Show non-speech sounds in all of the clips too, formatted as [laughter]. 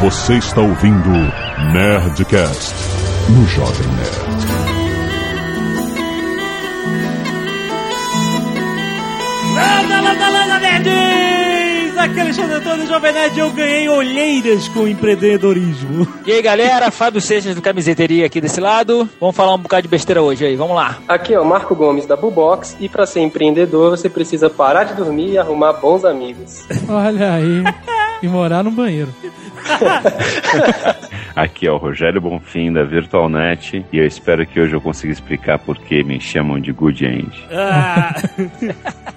Você está ouvindo Nerdcast no Jovem Nerd. Landa, landa, landa, nerds! Aqui é Alexandre Antônio, Jovem Nerd, eu ganhei olheiras com empreendedorismo. E aí galera, Fábio Seixas do Camiseteria aqui desse lado. Vamos falar um bocado de besteira hoje aí, vamos lá. Aqui é o Marco Gomes da Bubox e para ser empreendedor você precisa parar de dormir e arrumar bons amigos. Olha aí. [laughs] E morar no banheiro. [laughs] Aqui é o Rogério Bonfim da VirtualNet e eu espero que hoje eu consiga explicar por que me chamam de Good End. Ah,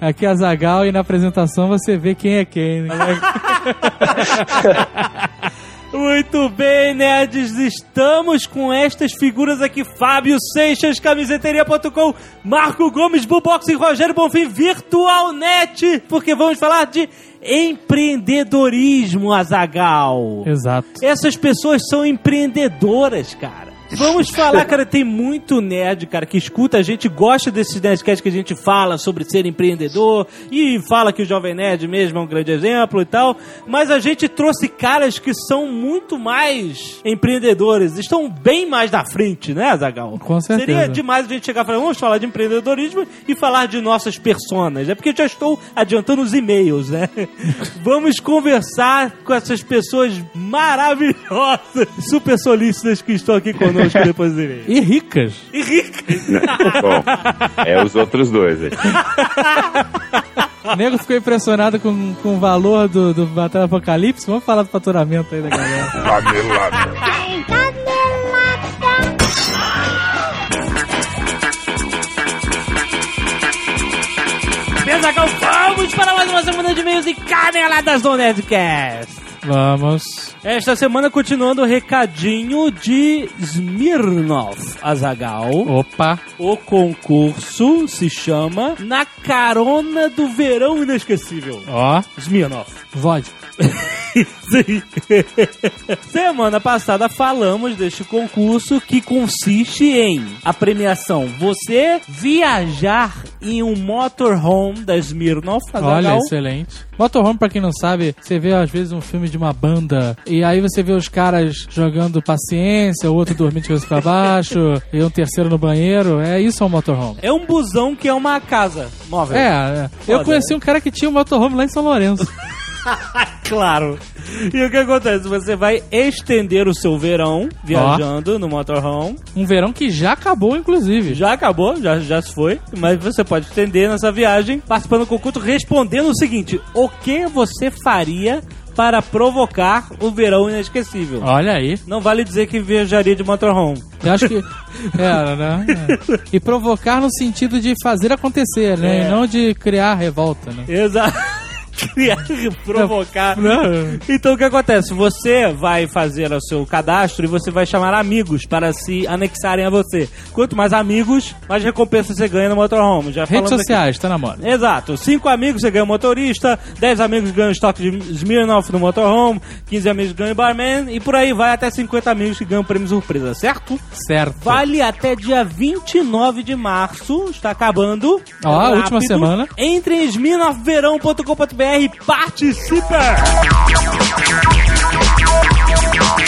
[laughs] Aqui é a Zagal e na apresentação você vê quem é quem. Né? [laughs] muito bem, nerds, estamos com estas figuras aqui, Fábio Seixas, camiseteria.com, Marco Gomes, Bubox e Rogério Bonfim, Virtualnet, porque vamos falar de empreendedorismo, Azagal. Exato. Essas pessoas são empreendedoras, cara. Vamos [laughs] falar, cara, tem muito nerd, cara, que escuta a gente, gosta desses nerdcasts que a gente fala sobre ser empreendedor e fala que o Jovem Nerd mesmo é um grande exemplo e tal, mas a gente trouxe caras que são muito mais empreendedores, estão bem mais na frente, né, Zagal? Com certeza. Seria demais a gente chegar e falar, vamos falar de empreendedorismo e falar de nossas personas, é porque eu já estou adiantando os e-mails, né? [laughs] vamos conversar com essas pessoas maravilhosas, super solícitas que estão aqui conosco depois do e-mail. E ricas. E ricas. [laughs] Bom, é os outros dois aí. O nego ficou impressionado com, com o valor do, do Batalha Apocalipse. Vamos falar do faturamento aí da galera. Bezagal, vamos para mais uma semana de e-mails e caneladas do Nerdcast. Vamos. Esta semana continuando o recadinho de Smirnov Azagal. Opa. O concurso se chama Na Carona do Verão Inesquecível. Ó. Smirnov. Vodka. [laughs] Sim. Semana passada falamos deste concurso que consiste em a premiação você viajar em um motorhome da Smirnoff. Olha, excelente. Motorhome, pra quem não sabe, você vê às vezes um filme de uma banda e aí você vê os caras jogando paciência, o outro dormindo de cabeça pra baixo [laughs] e um terceiro no banheiro. É isso é um motorhome. É um busão que é uma casa móvel. É, é. eu Foda, conheci um cara que tinha um motorhome lá em São Lourenço. [laughs] [laughs] Claro. E o que acontece? Você vai estender o seu verão viajando no motorhome. Um verão que já acabou, inclusive. Já acabou, já, já se foi, mas você pode estender nessa viagem participando do concurso respondendo o seguinte: o que você faria para provocar o verão inesquecível? Olha aí. Não vale dizer que viajaria de motorhome. Eu acho que. Era, [laughs] né? É. E provocar no sentido de fazer acontecer, né? É. E não de criar revolta, né? Exato. [laughs] [laughs] Criar provocar. Não. Então o que acontece? Você vai fazer o seu cadastro e você vai chamar amigos para se anexarem a você. Quanto mais amigos, mais recompensa você ganha no motorhome. Já Redes falamos aqui. sociais, tá na moda. Exato. Cinco amigos você ganha um motorista, 10 amigos ganham estoque de Smirnoff no motorhome, 15 amigos ganham barman e por aí vai até 50 amigos que ganham prêmio surpresa, certo? Certo. Vale até dia 29 de março, está acabando. Ó, É última semana. Entre em smirnoffverão.com.br participa!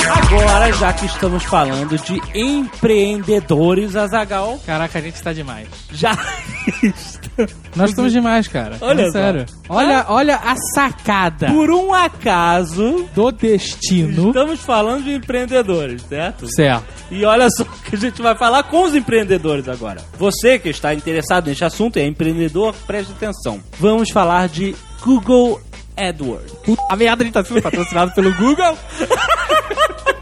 Agora, já que estamos falando de empreendedores, Azagal, Caraca, a gente tá demais. já [laughs] Nós estamos demais, cara. Olha É sério. Olha, olha a sacada por um acaso do destino. estamos falando de empreendedores, certo? Certo. E olha só o que a gente vai falar com os empreendedores agora. Você que está interessado neste assunto e é empreendedor, preste atenção. Vamos falar de Google AdWords. A merda, a gente tá sendo patrocinado pelo Google. [laughs]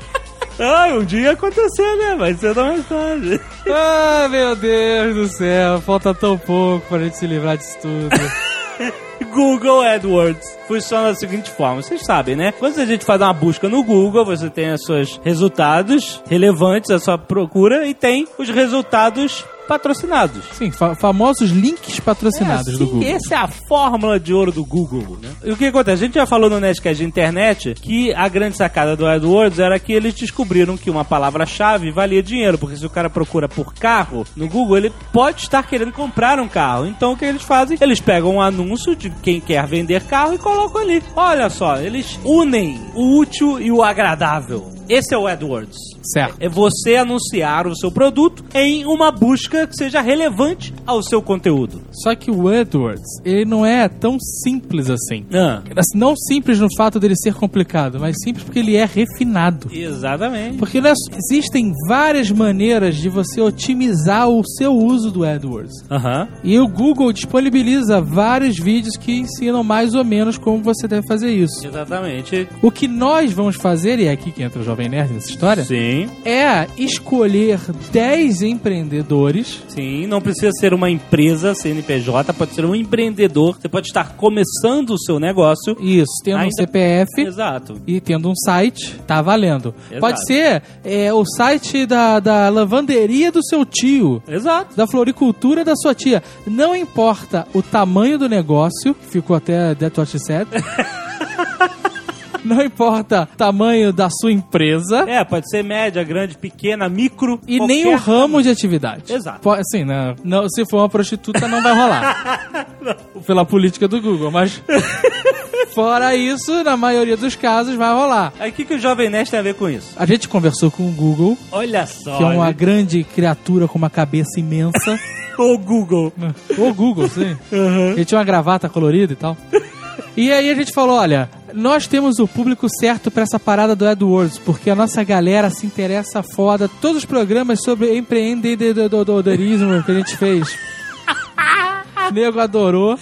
Ah, um dia acontecer, né? Vai ser da mais tarde. Ah, meu Deus do céu. Falta tão pouco pra gente se livrar disso tudo. [laughs] Google AdWords funciona da seguinte forma, vocês sabem, né? Quando a gente faz uma busca no Google, você tem os seus resultados relevantes, a sua procura, e tem os resultados patrocinados. Sim, fa- famosos links patrocinados É, do Google. Essa é a fórmula de ouro do Google, né? E o que acontece? A gente já falou no Nerdcast de internet que a grande sacada do AdWords era que eles descobriram que uma palavra-chave valia dinheiro, porque se o cara procura por carro no Google, ele pode estar querendo comprar um carro. Então o que eles fazem? Eles pegam um anúncio de quem quer vender carro e colocam ali. Olha só, eles unem o útil e o agradável. Esse é o AdWords. Certo. É você anunciar o seu produto em uma busca que seja relevante ao seu conteúdo. Só que o AdWords, ele não é tão simples assim. Ah, Assim, Não simples no fato dele ser complicado, mas simples porque ele é refinado. exatamente. Porque né, existem várias maneiras de você otimizar o seu uso do AdWords. Aham. E o Google disponibiliza vários vídeos que ensinam mais ou menos como você deve fazer isso. Exatamente. O que nós vamos fazer, e é aqui que entra o Jovem Nerd nessa história, Sim, é escolher 10 empreendedores sim. Não precisa ser uma empresa CNPJ, pode ser um empreendedor. Você pode estar começando o seu negócio. Isso, tendo um Ainda- CPF Exato. e tendo um site, tá valendo. Exato. Pode ser é, o site da, da lavanderia do seu tio, Exato. da floricultura da sua tia. Não importa o tamanho do negócio, ficou até That What She Said. [laughs] Não importa o tamanho da sua empresa É, pode ser média, grande, pequena, micro. e nem o ramo de atividade. Exato. Po- Assim, né? Não, se for uma prostituta, não vai rolar. [laughs] Pela política do Google, mas. [laughs] Fora isso, na maioria dos casos vai rolar. Aí o que, que o Jovem Nerd tem a ver com isso? A gente conversou com o Google, Olha só. que é uma ele- grande criatura com uma cabeça imensa. O Google. o Google, sim. Ele tinha uma gravata colorida e tal. E aí a gente falou, olha, nós temos o público certo pra essa parada do AdWords, porque a nossa galera se interessa foda. Todos os programas sobre empreendedorismo que a gente fez. [laughs] O nego adorou.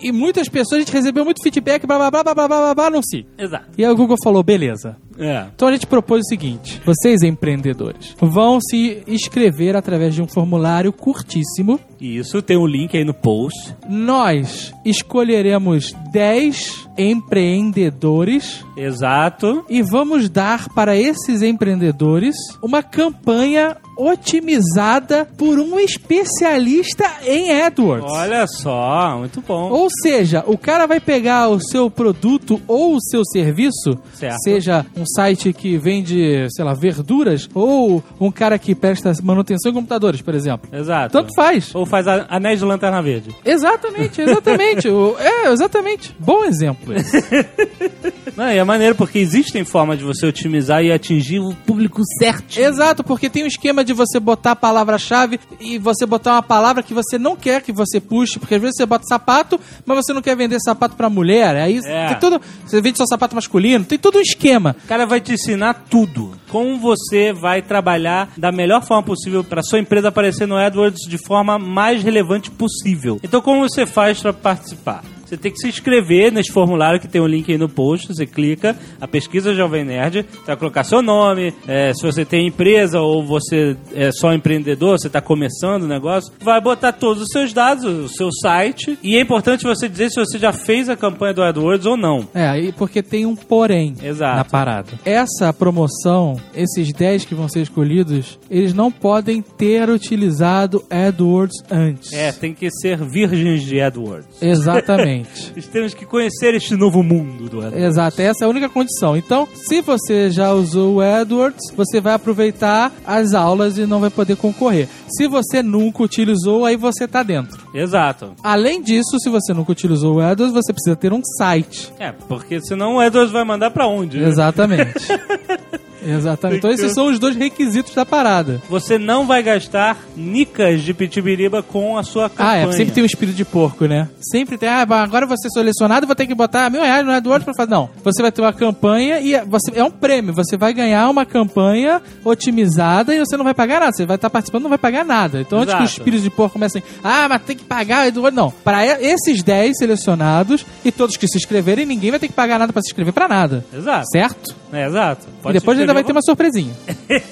E muitas pessoas, a gente recebeu muito feedback, blá blá blá blá blá blá blá, blá não sei. Exato. E aí o Google falou, beleza. É. Então a gente propôs o seguinte: vocês empreendedores vão se inscrever através de um formulário curtíssimo. Isso, tem um link aí no post. Nós escolheremos 10 empreendedores Exato. e vamos dar para esses empreendedores uma campanha otimizada por um especialista em AdWords. Olha só, muito bom. Ou seja, o cara vai pegar o seu produto ou o seu serviço, Certo. seja um site que vende, sei lá, verduras, ou um cara que presta manutenção em computadores, por exemplo. Exato. Tanto faz. Ou faz anéis de lanterna verde. Exatamente, exatamente. O- é, exatamente. Bom exemplo. esse. [laughs] Não, e é maneiro porque existem formas de você otimizar e atingir o público certo. Exato, porque tem um esquema de você botar a palavra-chave e você botar uma palavra que você não quer que você puxe, porque às vezes você bota sapato, mas você não quer vender sapato pra mulher. Aí É. tem tudo. Você vende só sapato masculino, tem todo um esquema. O cara vai te ensinar tudo. Como você vai trabalhar da melhor forma possível para sua empresa aparecer no AdWords de forma mais relevante possível. Então, como você faz para participar? Você tem que se inscrever nesse formulário que tem um link aí no post. Você clica, a pesquisa Jovem Nerd, você vai colocar seu nome, é, se você tem empresa ou você é só empreendedor, você está começando o negócio, vai botar todos os seus dados, o seu site. E é importante você dizer se você já fez a campanha do AdWords ou não. É, aí porque tem um porém Exato. na parada. Essa promoção, esses 10 que vão ser escolhidos, eles não podem ter utilizado AdWords antes. É, tem que ser virgens de AdWords. Exatamente. [laughs] Nós temos que conhecer este novo mundo do AdWords. Exato, essa é a única condição. Então, se você já usou o AdWords, você vai aproveitar as aulas e não vai poder concorrer. Se você nunca utilizou, aí você tá dentro. Exato. Além disso, se você nunca utilizou o AdWords, você precisa ter um site. É, porque senão o AdWords vai mandar pra onde? né? Exatamente. [laughs] Exatamente. Então, esses são os dois requisitos da parada. Você não vai gastar nicas de pitibiriba com a sua Ah, campanha. é. Sempre tem um espírito de porco, né? Sempre tem. Ah, agora vou ser selecionado vou ter que botar mil reais no AdWords pra fazer. Não. Você vai ter uma campanha e você, é um prêmio. Você vai ganhar uma campanha otimizada e você não vai pagar nada. Você vai estar participando e não vai pagar nada. Então, antes que os Exato. espíritos de porco comecem, ah, mas tem que pagar AdWords. Não. Para esses 10 selecionados e todos que se inscreverem, ninguém vai ter que pagar nada pra se inscrever pra nada. Exato. Certo? É, exato. e depois ainda vai ter uma surpresinha.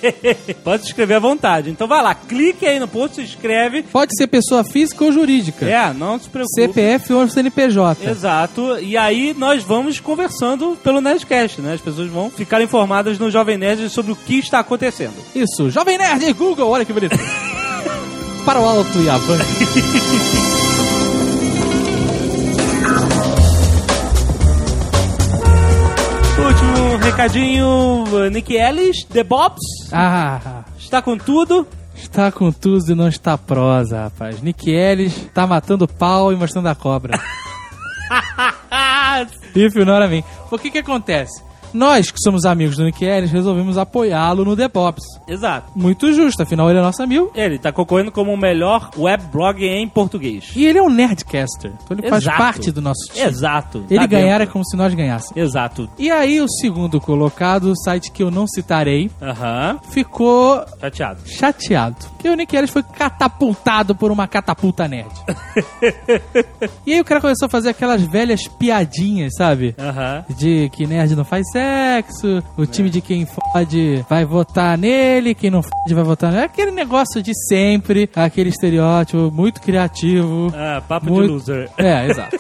[laughs] Pode se inscrever à vontade. Então vai lá, clique aí no post, se inscreve. Pode ser pessoa física ou jurídica. É, não se preocupe. CPF ou CNPJ. Exato. E aí nós vamos conversando pelo Nerdcast, né? As pessoas vão ficar informadas no Jovem Nerd sobre o que está acontecendo. Isso, Jovem Nerd, Google, olha que bonito. [laughs] para o alto e avante. [laughs] Último recadinho, Nick Ellis, The Bobs, Ah, está com tudo. está com tudo e não está prosa, rapaz. Nick Ellis tá matando pau e mostrando a cobra. [laughs] If you know what I mean. O que que acontece? Nós, que somos amigos do Nick Ellis, resolvemos apoiá-lo no The Pops. Exato. Muito justo, afinal ele é nosso amigo. Ele está concorrendo como o melhor web blog em português. E ele é um nerdcaster, então ele faz Exato. parte do nosso time. Exato. Ele Tá ganhar é como se nós ganhássemos. Exato. E aí o segundo colocado, o site que eu não citarei, Aham. ficou Chateado. chateado. Porque o Nick Ellis foi catapultado por uma catapulta nerd. [laughs] e aí o cara começou a fazer aquelas velhas piadinhas, sabe? Aham. De que nerd não faz sexo, o time de quem fode vai votar nele, quem não fode vai votar nele. Aquele negócio de sempre, aquele estereótipo muito criativo. Ah, papo Muito- de loser. É, exato.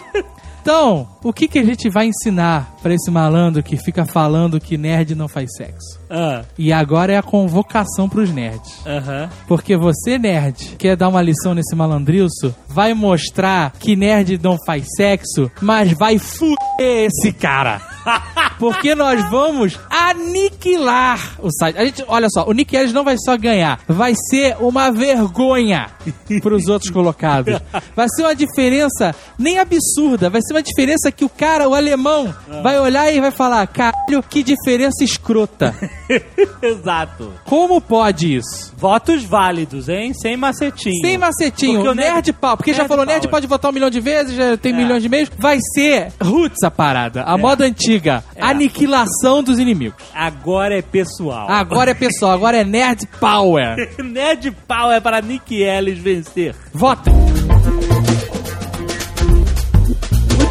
Então, o que, que a gente vai ensinar pra esse malandro que fica falando que nerd não faz sexo? Ah, E agora é a convocação pros nerds. Aham. Porque você, nerd, quer dar uma lição nesse malandrilso, vai mostrar que nerd não faz sexo, mas vai fuder esse cara. [laughs] Porque nós vamos aniquilar o site. A gente, olha só, o Nick Ellis não vai só ganhar, vai ser uma vergonha pros outros colocados. Vai ser uma diferença nem absurda, vai ser uma diferença que o cara, o alemão, vai olhar e vai falar: caralho, que diferença escrota. [laughs] Exato. Como pode isso? Votos válidos, hein? Sem macetinho. Sem macetinho, Porque o nerd, nerd- pau. Porque já nerd falou, nerd power. pode votar um milhão de vezes, já tem É. milhões de meios. Vai ser roots a parada, a moda antiga. É. Aniquilação dos inimigos. Agora é pessoal. Agora é pessoal, agora é nerd power. [laughs] Nerd é para Nick Ellis vencer. Vota.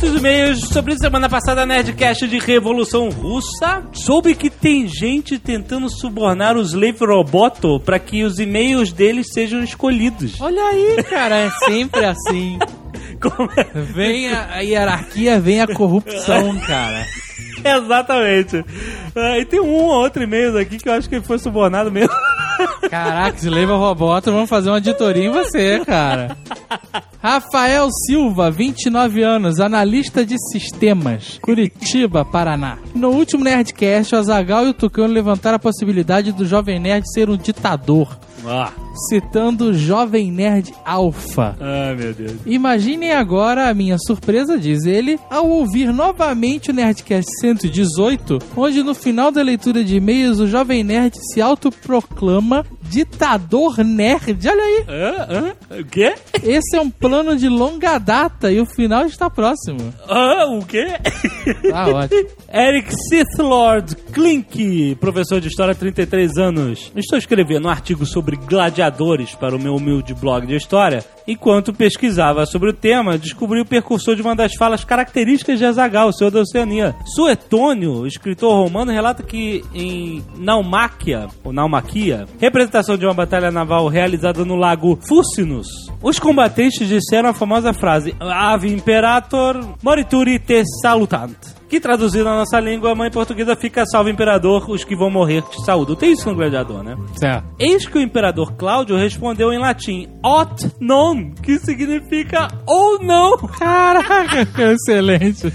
Muitos e-mails sobre semana passada Nerdcast de Revolução Russa. Soube que tem gente tentando subornar os Slave Roboto para que os e-mails deles sejam escolhidos. Olha aí, cara, é sempre assim. [laughs] É? Vem a, a hierarquia, vem a corrupção, cara. Exatamente. Ah, e tem um ou outro e-mail aqui que eu acho que ele foi subornado mesmo. Caraca, se leva robota, vamos fazer uma auditoria em você, cara. Rafael Silva, 29 anos, analista de sistemas, Curitiba, Paraná. No último Nerdcast, o Azagal e o Tucano levantaram a possibilidade do Jovem Nerd ser um ditador, Ah, citando o Jovem Nerd Alpha. ai meu Deus. Imaginem agora a minha surpresa, diz ele, ao ouvir novamente o Nerdcast 118, onde no final da leitura de e-mails o Jovem Nerd se autoproclama ditador nerd. Olha aí, Hã? Hã? O quê? esse é um plano de longa data e o final está próximo. Hã? O quê? Tá ótimo. [laughs] Eric Sith Lord Klink, professor de história, 33 anos. Estou escrevendo um artigo sobre gladiadores para o meu humilde blog de história. Enquanto pesquisava sobre o tema, descobri o percursor de uma das falas características de Azagal, o senhor da Oceania. Suetônio, escritor romano, relata que em Naumáquia, ou Naumaquia, representação de uma batalha naval realizada no lago Furcinus, os combatentes disseram a famosa frase Ave Imperator Morituri te salutant que traduzido na nossa língua mãe portuguesa fica salve imperador, os que vão morrer te saúdo. Tem isso no gladiador, né? Certo. Eis que o imperador Cláudio respondeu em latim ot non, que significa ou não. Caraca, [laughs] excelente.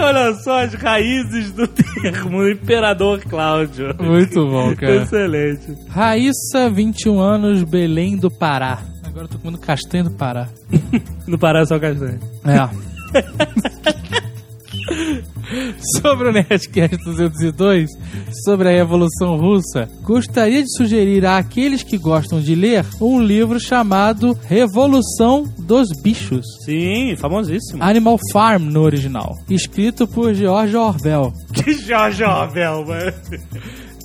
Olha só as raízes do termo imperador Cláudio. Muito bom, cara. Excelente. Raíssa, 21 anos, Belém do Pará. Agora eu tô comendo castanha do Pará. [laughs] No Pará só castanha. É. [laughs] sobre o Nerdcast 202, sobre a Revolução Russa, gostaria de sugerir àqueles que gostam de ler um livro chamado Revolução dos Bichos. Sim, famosíssimo. Animal Farm no original, escrito por George Orwell. [laughs] Que George Orwell, mano.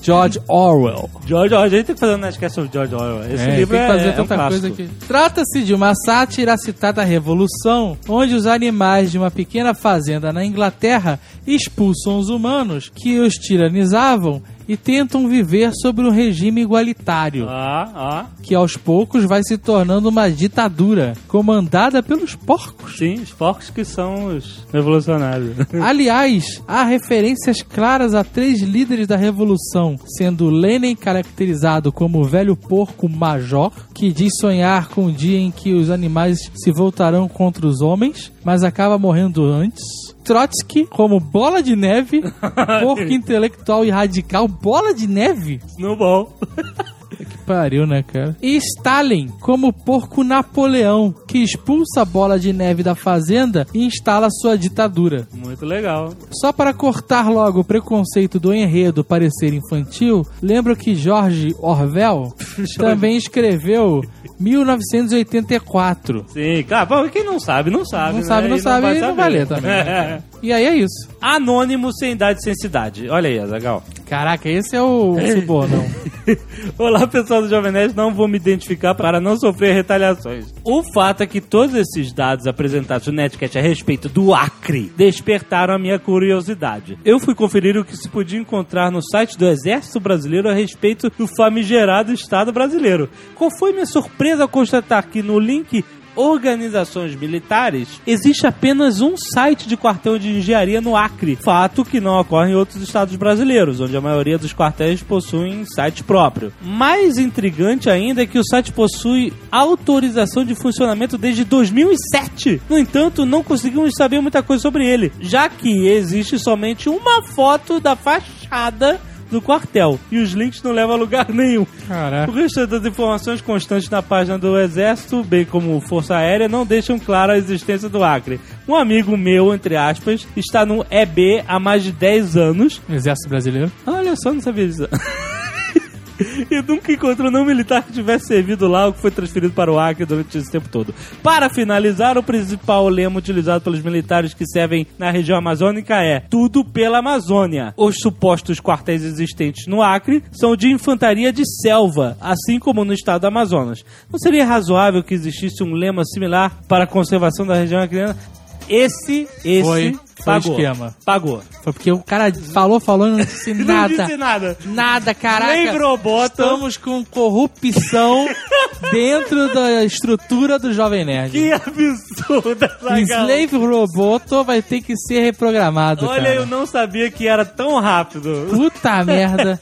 George Orwell. George Orwell, a gente tem que fazer um Nerdcast sobre George Orwell. Esse É, livro tem que fazer é, é um tanta coisa aqui. Trata-se de uma sátira citada à Revolução, onde os animais de uma pequena fazenda na Inglaterra expulsam os humanos que os tiranizavam e tentam viver sobre um regime igualitário, Ah, ah. que aos poucos vai se tornando uma ditadura comandada pelos porcos. Sim, os porcos que são os revolucionários. [laughs] Aliás, há referências claras a três líderes da revolução, sendo Lenin caracterizado como o velho porco major, que diz sonhar com o dia em que os animais se voltarão contra os homens, mas acaba morrendo antes. Trotsky como bola de neve, [laughs] porco intelectual e radical. Bola de neve? no bom. [laughs] Que pariu, né, cara? E Stalin como porco Napoleão, que expulsa a bola de neve da fazenda e instala sua ditadura. Muito legal. Só para cortar logo o preconceito do enredo parecer infantil, lembro que George Orwell [laughs] também escreveu 1984. Sim, cara, bom, quem não sabe, não sabe. Não né? sabe, não E sabe, e não vai saber. ler também. né? [laughs] E aí é isso. Anônimo sem idade sem cidade. Olha aí, Azagal. Caraca, esse é o subornão. [laughs] Olá, pessoal do Jovem Nerd, não vou me identificar para não sofrer retaliações. O fato é que todos esses dados apresentados no Netcat a respeito do Acre despertaram a minha curiosidade. Eu fui conferir o que se podia encontrar no site do Exército Brasileiro a respeito do famigerado Estado brasileiro. Qual foi minha surpresa ao constatar que no link organizações militares, existe apenas um site de quartel de engenharia no Acre. Fato que não ocorre em outros estados brasileiros, onde a maioria dos quartéis possuem site próprio. Mais intrigante ainda é que o site possui autorização de funcionamento desde 2007. No entanto, não conseguimos saber muita coisa sobre ele, já que existe somente uma foto da fachada do quartel e os links não levam a lugar [laughs] nenhum. O Caraca. resto das informações constantes na página do Exército, bem como Força Aérea, não deixam clara a existência do Acre. Um amigo meu, entre aspas, está no EB há mais de 10 anos. Exército Brasileiro. Olha só, não sabia disso. [laughs] E nunca encontrou nenhum militar que tivesse servido lá ou que foi transferido para o Acre durante esse tempo todo. Para finalizar, o principal lema utilizado pelos militares que servem na região amazônica é Tudo pela Amazônia. Os supostos quartéis existentes no Acre são de infantaria de selva, assim como no estado do Amazonas. Não seria razoável que existisse um lema similar para a conservação da região acreana? Esse, esse Foi- pagou. esquema. Pagou. Foi porque o cara falou, falou e não disse [laughs] Não nada. disse nada. Nada, caraca. Lembrou, bota. Estamos com corrupção [laughs] dentro da estrutura do Jovem Nerd. Que absurda essa. Slave Roboto vai ter que ser reprogramado, Olha, cara. eu não sabia que era tão rápido. Puta [laughs] merda.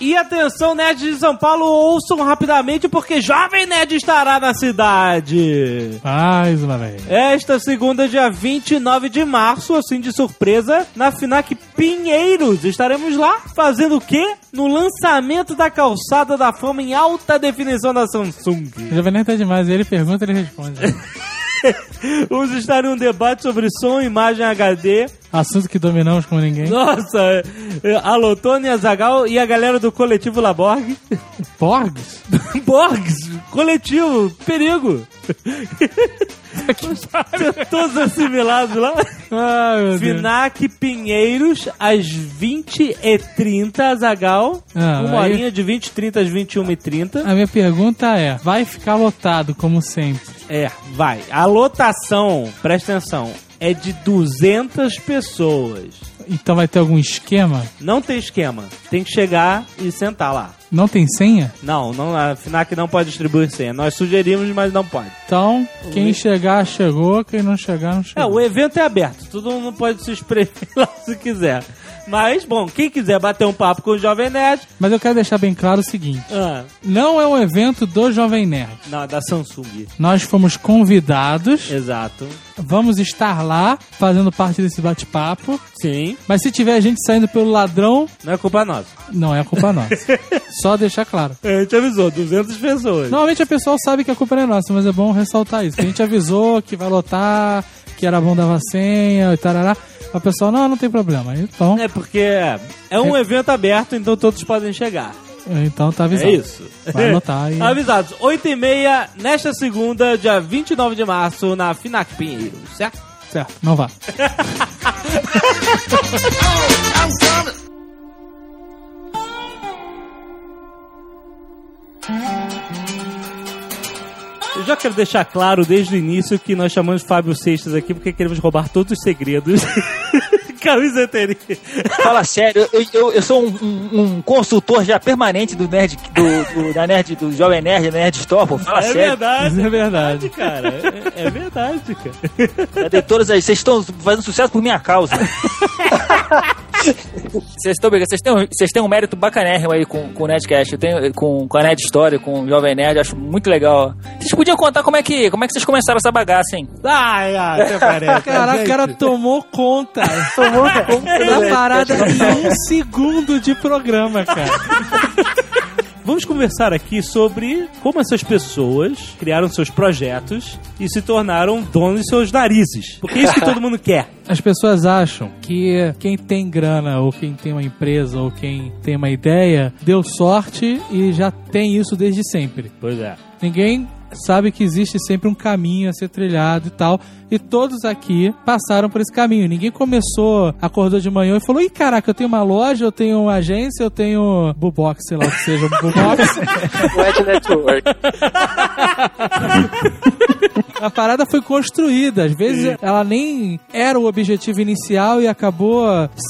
E atenção, Nerd de São Paulo, ouçam rapidamente porque Jovem Nerd estará na cidade. Mais uma vez. Esta segunda, dia 29 de março, assim de surpresa, na Finac Pinheiros. Estaremos lá fazendo o quê? No lançamento da calçada da fama em alta definição da Samsung. O Jovem Nerd tá demais. Ele pergunta, ele responde. [laughs] Vamos estar em um debate sobre som e imagem HD Assunto que dominamos como ninguém. Nossa, é, é, alô, Tony Azagal e a galera do coletivo Laborg. Porgs? [laughs] Borgs, coletivo, perigo. [laughs] [laughs] Todos assimilados lá. Ai, meu Deus. Finac Pinheiros, às 20h30, Azagal. Ah, Uma aí- horinha de 20 30 às 21h30. A minha pergunta é: vai ficar lotado, como sempre? É, vai. A lotação, presta atenção, é de 200 pessoas. Então vai ter algum esquema? Não tem esquema. Tem que chegar e sentar lá. Não tem senha? Não, não, a FNAC não pode distribuir senha. Nós sugerimos, mas não pode. Então, quem chegar, chegou. Quem não chegar, não É, chegou. o evento é aberto. Todo mundo pode se espremer [laughs] lá se quiser. Mas, bom, quem quiser bater um papo com o Jovem Nerd... Mas eu quero deixar bem claro o seguinte: Ah, não é um evento do Jovem Nerd. não, da Samsung. Nós fomos convidados, Exato. vamos estar lá fazendo parte desse bate-papo. Sim, Mas se tiver gente saindo pelo ladrão, não é culpa nossa. não é culpa nossa. [laughs] Só deixar claro. A gente avisou, 200 pessoas. Normalmente a pessoa sabe que a culpa não é nossa, mas é bom ressaltar isso. A gente avisou que vai lotar, que era bom dar senha e tarará. A pessoa, não, não tem problema. Então, É porque é um evento aberto, então todos podem chegar. então tá avisado. É isso. Vai anotar aí. [laughs] Avisados, 8h30 nesta segunda, dia 29 de março, na Finac Pinheiro, certo? Certo, não vá. [laughs] Eu já quero deixar claro desde o início que nós chamamos Fábio Seixas aqui porque queremos roubar todos os segredos [laughs] Camiseteria. Fala sério, eu, eu, eu sou um, um- um consultor já permanente do Nerd, do, do- da Nerd, do Jovem Nerd, Nerd Store, pô. Fala É sério. verdade. Isso é verdade. cara. É, é verdade, cara. Dei todas aí. Vocês estão fazendo sucesso por minha causa. Vocês estão brincando. Vocês têm, um- vocês têm um mérito bacanérrimo aí com, com o Nerdcast. Eu tenho com, com a Nerd Story, com o Jovem Nerd. Acho muito legal. Vocês podiam contar como é que, como é que vocês começaram essa bagaça, hein? Ai, ai, até parece. Caraca, o cara tomou conta [laughs] Do da parada em um segundo de programa, cara. Vamos conversar aqui sobre como essas pessoas criaram seus projetos e se tornaram donos de seus narizes. Porque é isso que todo mundo quer. [laughs] As pessoas acham que quem tem grana, ou quem tem uma empresa, ou quem tem uma ideia, deu sorte e já tem isso desde sempre. Pois é. Ninguém sabe que existe sempre um caminho a ser trilhado e tal. E todos aqui passaram por esse caminho. Ninguém começou, acordou de manhã e falou: Ih, caraca, eu tenho uma loja, eu tenho uma agência, eu tenho Bubox, sei lá o que seja, [laughs] Bubox. Web Network. [laughs] A parada foi construída. Às vezes ela nem era o objetivo inicial e acabou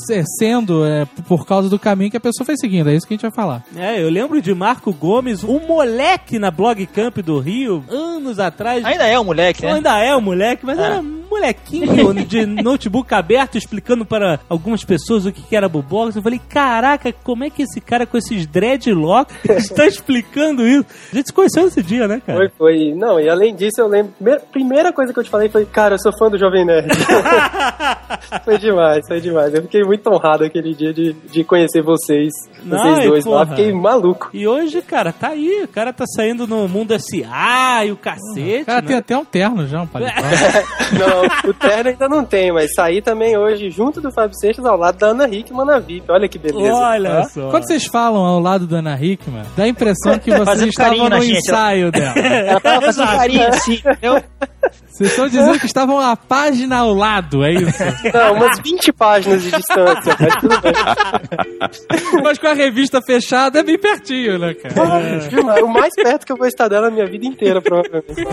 se- sendo é, por causa do caminho que a pessoa foi seguindo. É isso que a gente vai falar. É, eu lembro de Marco Gomes, um moleque na Blog Camp do Rio, anos atrás. Ainda é um moleque, né? Ainda é um moleque, mas era um molequinho de notebook aberto explicando para algumas pessoas o que era Bubox. Eu falei, caraca, como é que esse cara com esses dreadlocks está explicando isso? A gente se conheceu nesse dia, né, cara? Foi, foi. Não, e além disso, eu lembro. Primeira, primeira coisa que eu te falei foi, cara, eu sou fã do Jovem Nerd. [laughs] foi demais, foi demais. Eu fiquei muito honrado aquele dia de, de conhecer vocês. Não, vocês dois lá. porra. Fiquei maluco. E hoje, cara, tá aí. O cara tá saindo no mundo SA e o cacete. O cara né? tem até um terno já, um paletó. [laughs] Não, o terno ainda não tem, mas saí também hoje junto do Fábio Seixas ao lado da Ana Hickman na VIP. Olha que beleza. Olha só. Quando vocês falam ao lado da Ana Hickman, dá a impressão que vocês estavam carinho no gente, ensaio dela. [laughs] Ela tava fazendo carinho assim, entendeu? Vocês estão dizendo que estavam a página ao lado, é isso? Não, umas 20 páginas de distância, mas tudo bem. [laughs] Mas com a revista fechada é bem pertinho, né, cara? Demais. O mais perto que eu vou estar dela na minha vida inteira, provavelmente.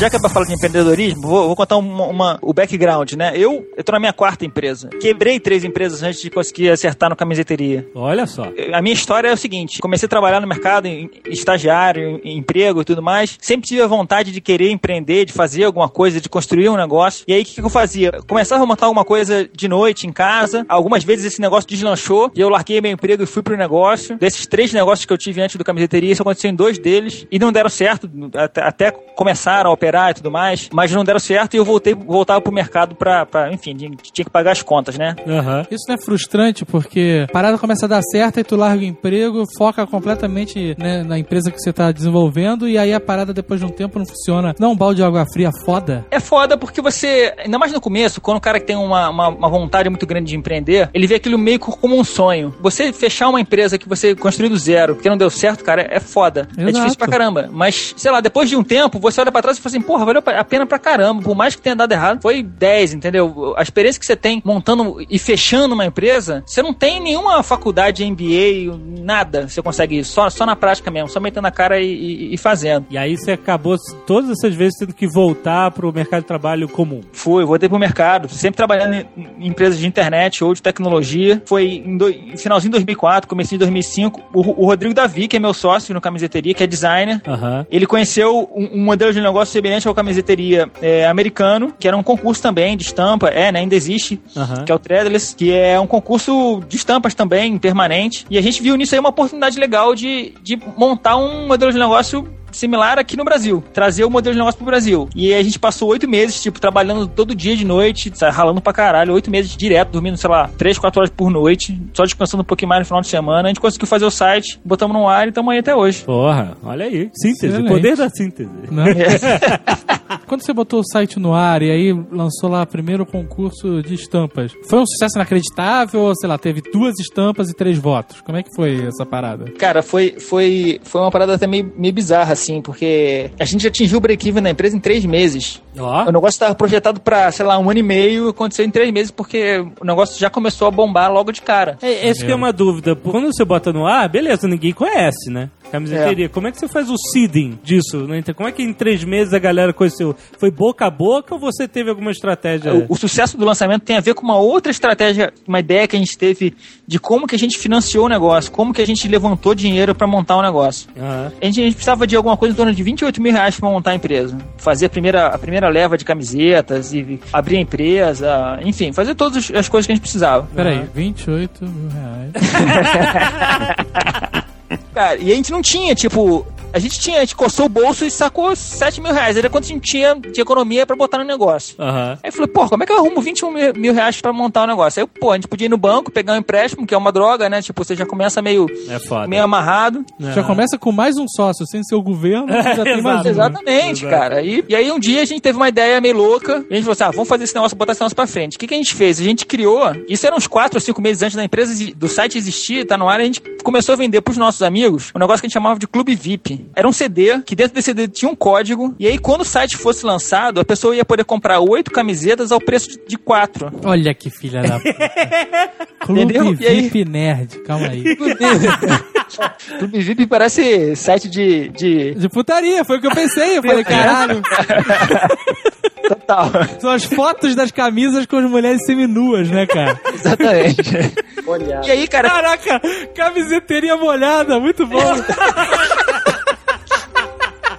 Já que é pra falar de empreendedorismo, vou, vou contar uma, uma- o background, né? Eu, eu tô na minha quarta empresa. Quebrei três empresas antes de conseguir acertar no camiseteria. Olha só. A minha história é o seguinte: comecei a trabalhar no mercado, em, em estagiário, em, em emprego e tudo mais. Sempre tive a vontade de querer empreender, de fazer alguma coisa, de construir um negócio. E aí, o que, que eu fazia? Começava a montar alguma coisa de noite em casa. Algumas vezes esse negócio deslanchou e eu larguei meu emprego e fui pro negócio. Desses três negócios que eu tive antes do camiseteria, isso aconteceu em dois deles e não deram certo. Até, até começaram a operar e tudo mais, mas não deram certo e eu voltei voltava pro mercado pra, pra enfim, tinha que pagar as contas, né? Aham. Isso não é frustrante porque a parada começa a dar certo e tu larga o emprego, foca completamente né, na empresa que você tá desenvolvendo e aí a parada depois de um tempo não funciona. Não, um balde de água fria foda. É foda porque você, ainda mais no começo, quando o cara que tem uma, uma, uma vontade muito grande de empreender, ele vê aquilo meio que como um sonho. Você fechar uma empresa que você construiu do zero, porque não deu certo, cara, é foda. É Exato. difícil pra caramba. Mas, sei lá, depois de um tempo, você olha pra trás e fala assim, porra, valeu a pena pra caramba. Por mais que tenha dado errado, foi 10, entendeu? A experiência que você tem montando e fechando uma empresa, você não tem nenhuma faculdade MBA, nada. Você consegue só, só na prática mesmo, só metendo a cara e, e- e fazendo. E aí você acabou todas essas vezes tendo que voltar pro mercado de trabalho comum. Fui, voltei pro mercado, sempre trabalhando em, em empresas de internet ou de tecnologia. Foi em, do, finalzinho de 2004, comecinho de 2005. O, o Rodrigo Davi, que é meu sócio no Camiseteria, que é designer, Aham. ele conheceu um, um modelo de negócio semelhante ao Camiseteria é, americano, que era um concurso também de estampa, é, né, ainda existe, Aham. que é o Threadless, que é um concurso de estampas também, permanente. E a gente viu nisso aí uma oportunidade legal de, de montar um modelo de negócio similar aqui no Brasil, trazer o modelo de negócio pro Brasil. E aí a gente passou oito meses, tipo, trabalhando todo dia de noite, ralando pra caralho, oito meses direto, dormindo, sei lá, três, quatro horas por noite, só descansando um pouquinho mais no final de semana. A gente conseguiu fazer o site, botamos no ar e estamos aí até hoje. Porra, olha aí. Síntese, Excelente. poder da síntese. Não? [laughs] [laughs] Quando você botou o site no ar e aí lançou lá primeiro o concurso de estampas, foi um sucesso inacreditável ou, sei lá, teve duas estampas e três votos? Como é que foi essa parada? Cara, foi, foi, foi uma parada até meio, meio bizarra, assim, porque a gente atingiu o break-even na empresa em três meses. Ó. O negócio estava projetado pra, sei lá, um ano e meio, aconteceu em três meses, porque o negócio já começou a bombar logo de cara. É, essa que é uma dúvida. Quando você bota no ar, beleza, ninguém conhece, né? Camiseteria. Como é que você faz o seeding disso? Né? Então, Como é que em três meses a galera conheceu? Foi boca a boca ou você teve alguma estratégia? O, o sucesso do lançamento tem a ver com uma outra estratégia, uma ideia que a gente teve de como que a gente financiou o negócio, como que a gente levantou dinheiro para montar o negócio. Aham. A gente, a gente precisava de alguma coisa em torno de 28 mil reais para montar a empresa. Fazer a primeira, a primeira leva de camisetas e abrir a empresa, enfim, fazer todas as coisas que a gente precisava. Peraí, 28 mil reais. [laughs] Cara, e a gente não tinha, tipo. A gente tinha, a gente coçou o bolso e sacou 7 mil reais. Era quanto a gente tinha de economia pra botar no negócio. Aham. Aí eu falei, pô, como é que eu arrumo 21 mil, mil reais pra montar o negócio? Aí, eu, pô, a gente podia ir no banco, pegar um empréstimo, que é uma droga, né? Tipo, você já começa meio, É foda. meio amarrado. Já começa com mais um sócio, sem ser o governo, [laughs] já tem mais um. Exatamente, cara. E, e aí um dia a gente teve uma ideia meio louca. E a gente falou assim: ah, vamos fazer esse negócio, botar esse negócio pra frente. O que, que a gente fez? A gente criou. Isso era uns 4 ou 5 meses antes da empresa, do site existir, tá no ar. A gente começou a vender pros nossos amigos um negócio que a gente chamava de Clube VIP. Era um CD, que dentro desse CD tinha um código. E aí, quando o site fosse lançado, a pessoa ia poder comprar oito camisetas ao preço de- quatro. Olha que filha da puta. [laughs] Clube Entendeu? VIP Nerd, calma aí. [laughs] Clube VIP parece site de. de... De putaria, foi o que eu pensei. Eu falei, caralho, [laughs] Total. [laughs] são as fotos das camisas com as mulheres seminuas, né, cara? [laughs] Exatamente. Olha. E aí, cara, Caraca, camiseteria molhada, muito bom. [laughs]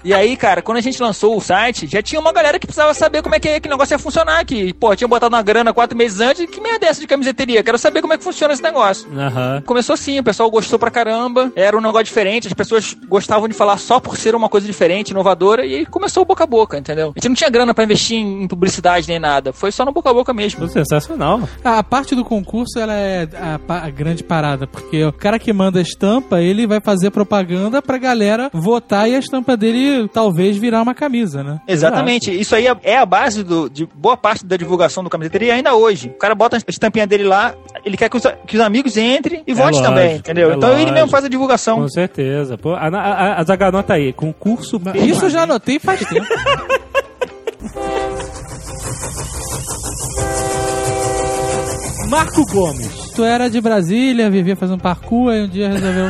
E aí, cara, quando a gente lançou o site, já tinha uma galera que precisava saber como é que, que o negócio ia funcionar. Que, pô, tinha botado uma grana quatro meses antes. Que merda é essa de camiseteria? Quero saber como é que funciona esse negócio. Aham. Começou assim, o pessoal gostou pra caramba, era um negócio diferente, as pessoas gostavam de falar só por ser uma coisa diferente, inovadora, e aí começou o boca a boca, entendeu? A gente não tinha grana pra investir em publicidade nem nada, foi só no boca a boca mesmo. Sensacional. A parte do concurso, ela é a, a grande parada, porque o cara que manda a estampa, ele vai fazer propaganda pra galera votar e a estampa dele talvez virar uma camisa, né? Exatamente, isso aí é- é a base do- de boa parte da divulgação do camiseteria ainda hoje. O cara bota a estampinha dele lá, ele quer que os, que os amigos entrem e votem lógico, também, entendeu? é então ele lógico. mesmo faz a divulgação. Com certeza. Pô, a, a, a Zaga anota aí. Concurso. Isso eu já anotei faz tempo. [laughs] Marco Gomes. Tu era de Brasília, vivia fazendo parkour, aí um dia resolveu.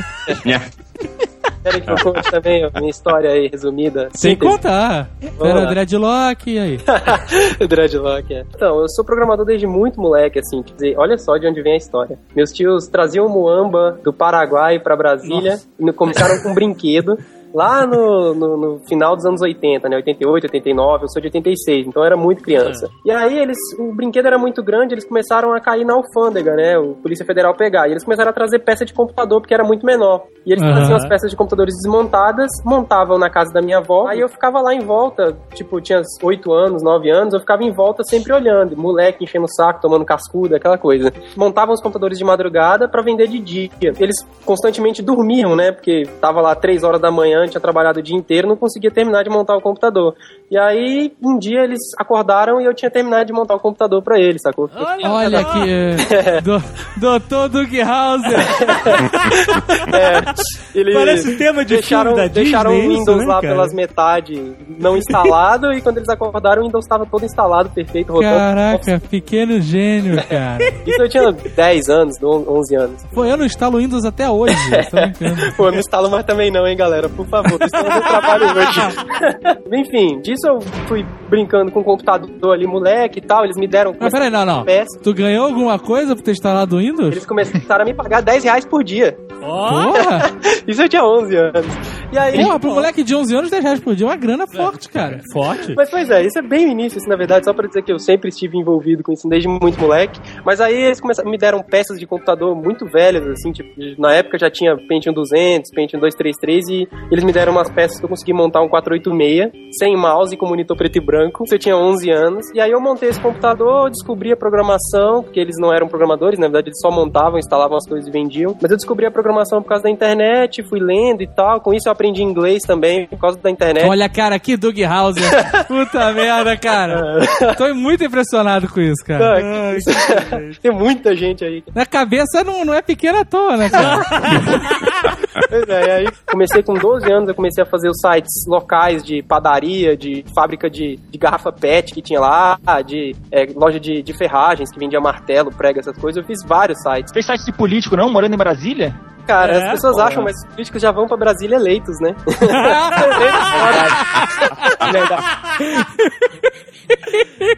Querem que eu conte também a minha história aí, resumida? Sem Síntese? contar. Vamos era lá. dreadlock, e aí? [laughs] Dreadlock, é. Então, eu sou programador desde muito moleque, assim, quer dizer, olha só de onde vem a história. Meus tios traziam muamba do Paraguai pra Brasília, e começaram com um brinquedo. Lá no, no, no final dos anos 80, né? 88, 89, eu sou de 86, então eu era muito criança. E aí eles, o brinquedo era muito grande, eles começaram a cair na alfândega, né? O Polícia Federal pegar. E eles começaram a trazer peça de computador, porque era muito menor. E eles Aham. traziam as peças de computadores desmontadas, montavam na casa da minha avó, aí eu ficava lá em volta, tipo, tinha 8 anos, 9 anos, eu ficava em volta sempre olhando, moleque enchendo o saco, tomando cascuda, aquela coisa. Montavam os computadores de madrugada pra vender de dia. Eles constantemente dormiam, né? Porque tava lá 3 horas da manhã, tinha trabalhado o dia inteiro, não conseguia terminar de montar o computador. E aí, um dia eles acordaram e eu tinha terminado de montar o computador pra eles, sacou? Olha aqui, é, [laughs] do, Doutor Doug Hauser. [laughs] Eles Parece tema de deixaram, filme da deixaram Disney, o isso, Windows né, lá cara? pelas metade não instalado e quando eles acordaram o Windows estava todo instalado, perfeito, rodando. Caraca, pequeno gênio, cara. Isso eu tinha 10 anos, 11 anos. Pô, eu não instalo Windows até hoje. [laughs] Pô, eu não instalo mais também não, hein, galera, por favor, isso é o meu trabalho [laughs] hoje. Enfim, disso eu fui brincando com o computador ali, moleque e tal, eles me deram... Mas peraí, não, não. peça. Tu ganhou alguma coisa por ter instalado o Windows? Eles começaram a me pagar 10 reais por dia. Porra! [laughs] Isso eu tinha 11 anos. E aí... Porra, pro moleque de 11 anos, 10 reais por dia é uma grana forte, cara. Forte. Mas pois é, isso é bem o início, assim, na verdade, só pra dizer que eu sempre estive envolvido com isso desde muito moleque. Mas aí eles começaram, me deram peças de computador muito velhas, assim, tipo, na época já tinha Pentium 200, Pentium 233 e eles me deram umas peças que eu consegui montar um 486, sem mouse e com monitor preto e branco. Isso eu tinha 11 anos. E aí eu montei esse computador, descobri a programação, porque eles não eram programadores, na verdade eles só montavam, instalavam as coisas e vendiam. Mas eu descobri a programação por causa da internet, fui lendo e tal. Com isso eu aprendi inglês também, por causa da internet. Olha, cara, que Doug Hauser. [laughs] Puta merda, cara. Tô muito impressionado com isso, cara. Ah, que- [laughs] Tem muita gente aí. Na cabeça não, não é pequena à toa, né, cara? [laughs] Pois é, e aí comecei com 12 anos, eu comecei a fazer os sites locais de padaria, de fábrica de, de garrafa PET que tinha lá, de é, loja de, de ferragens que vendia martelo, prega, essas coisas. Eu fiz vários sites. Fez site de político, não? Morando em Brasília? Cara, É, as pessoas pô. acham, mas os políticos já vão pra Brasília eleitos, né? [laughs]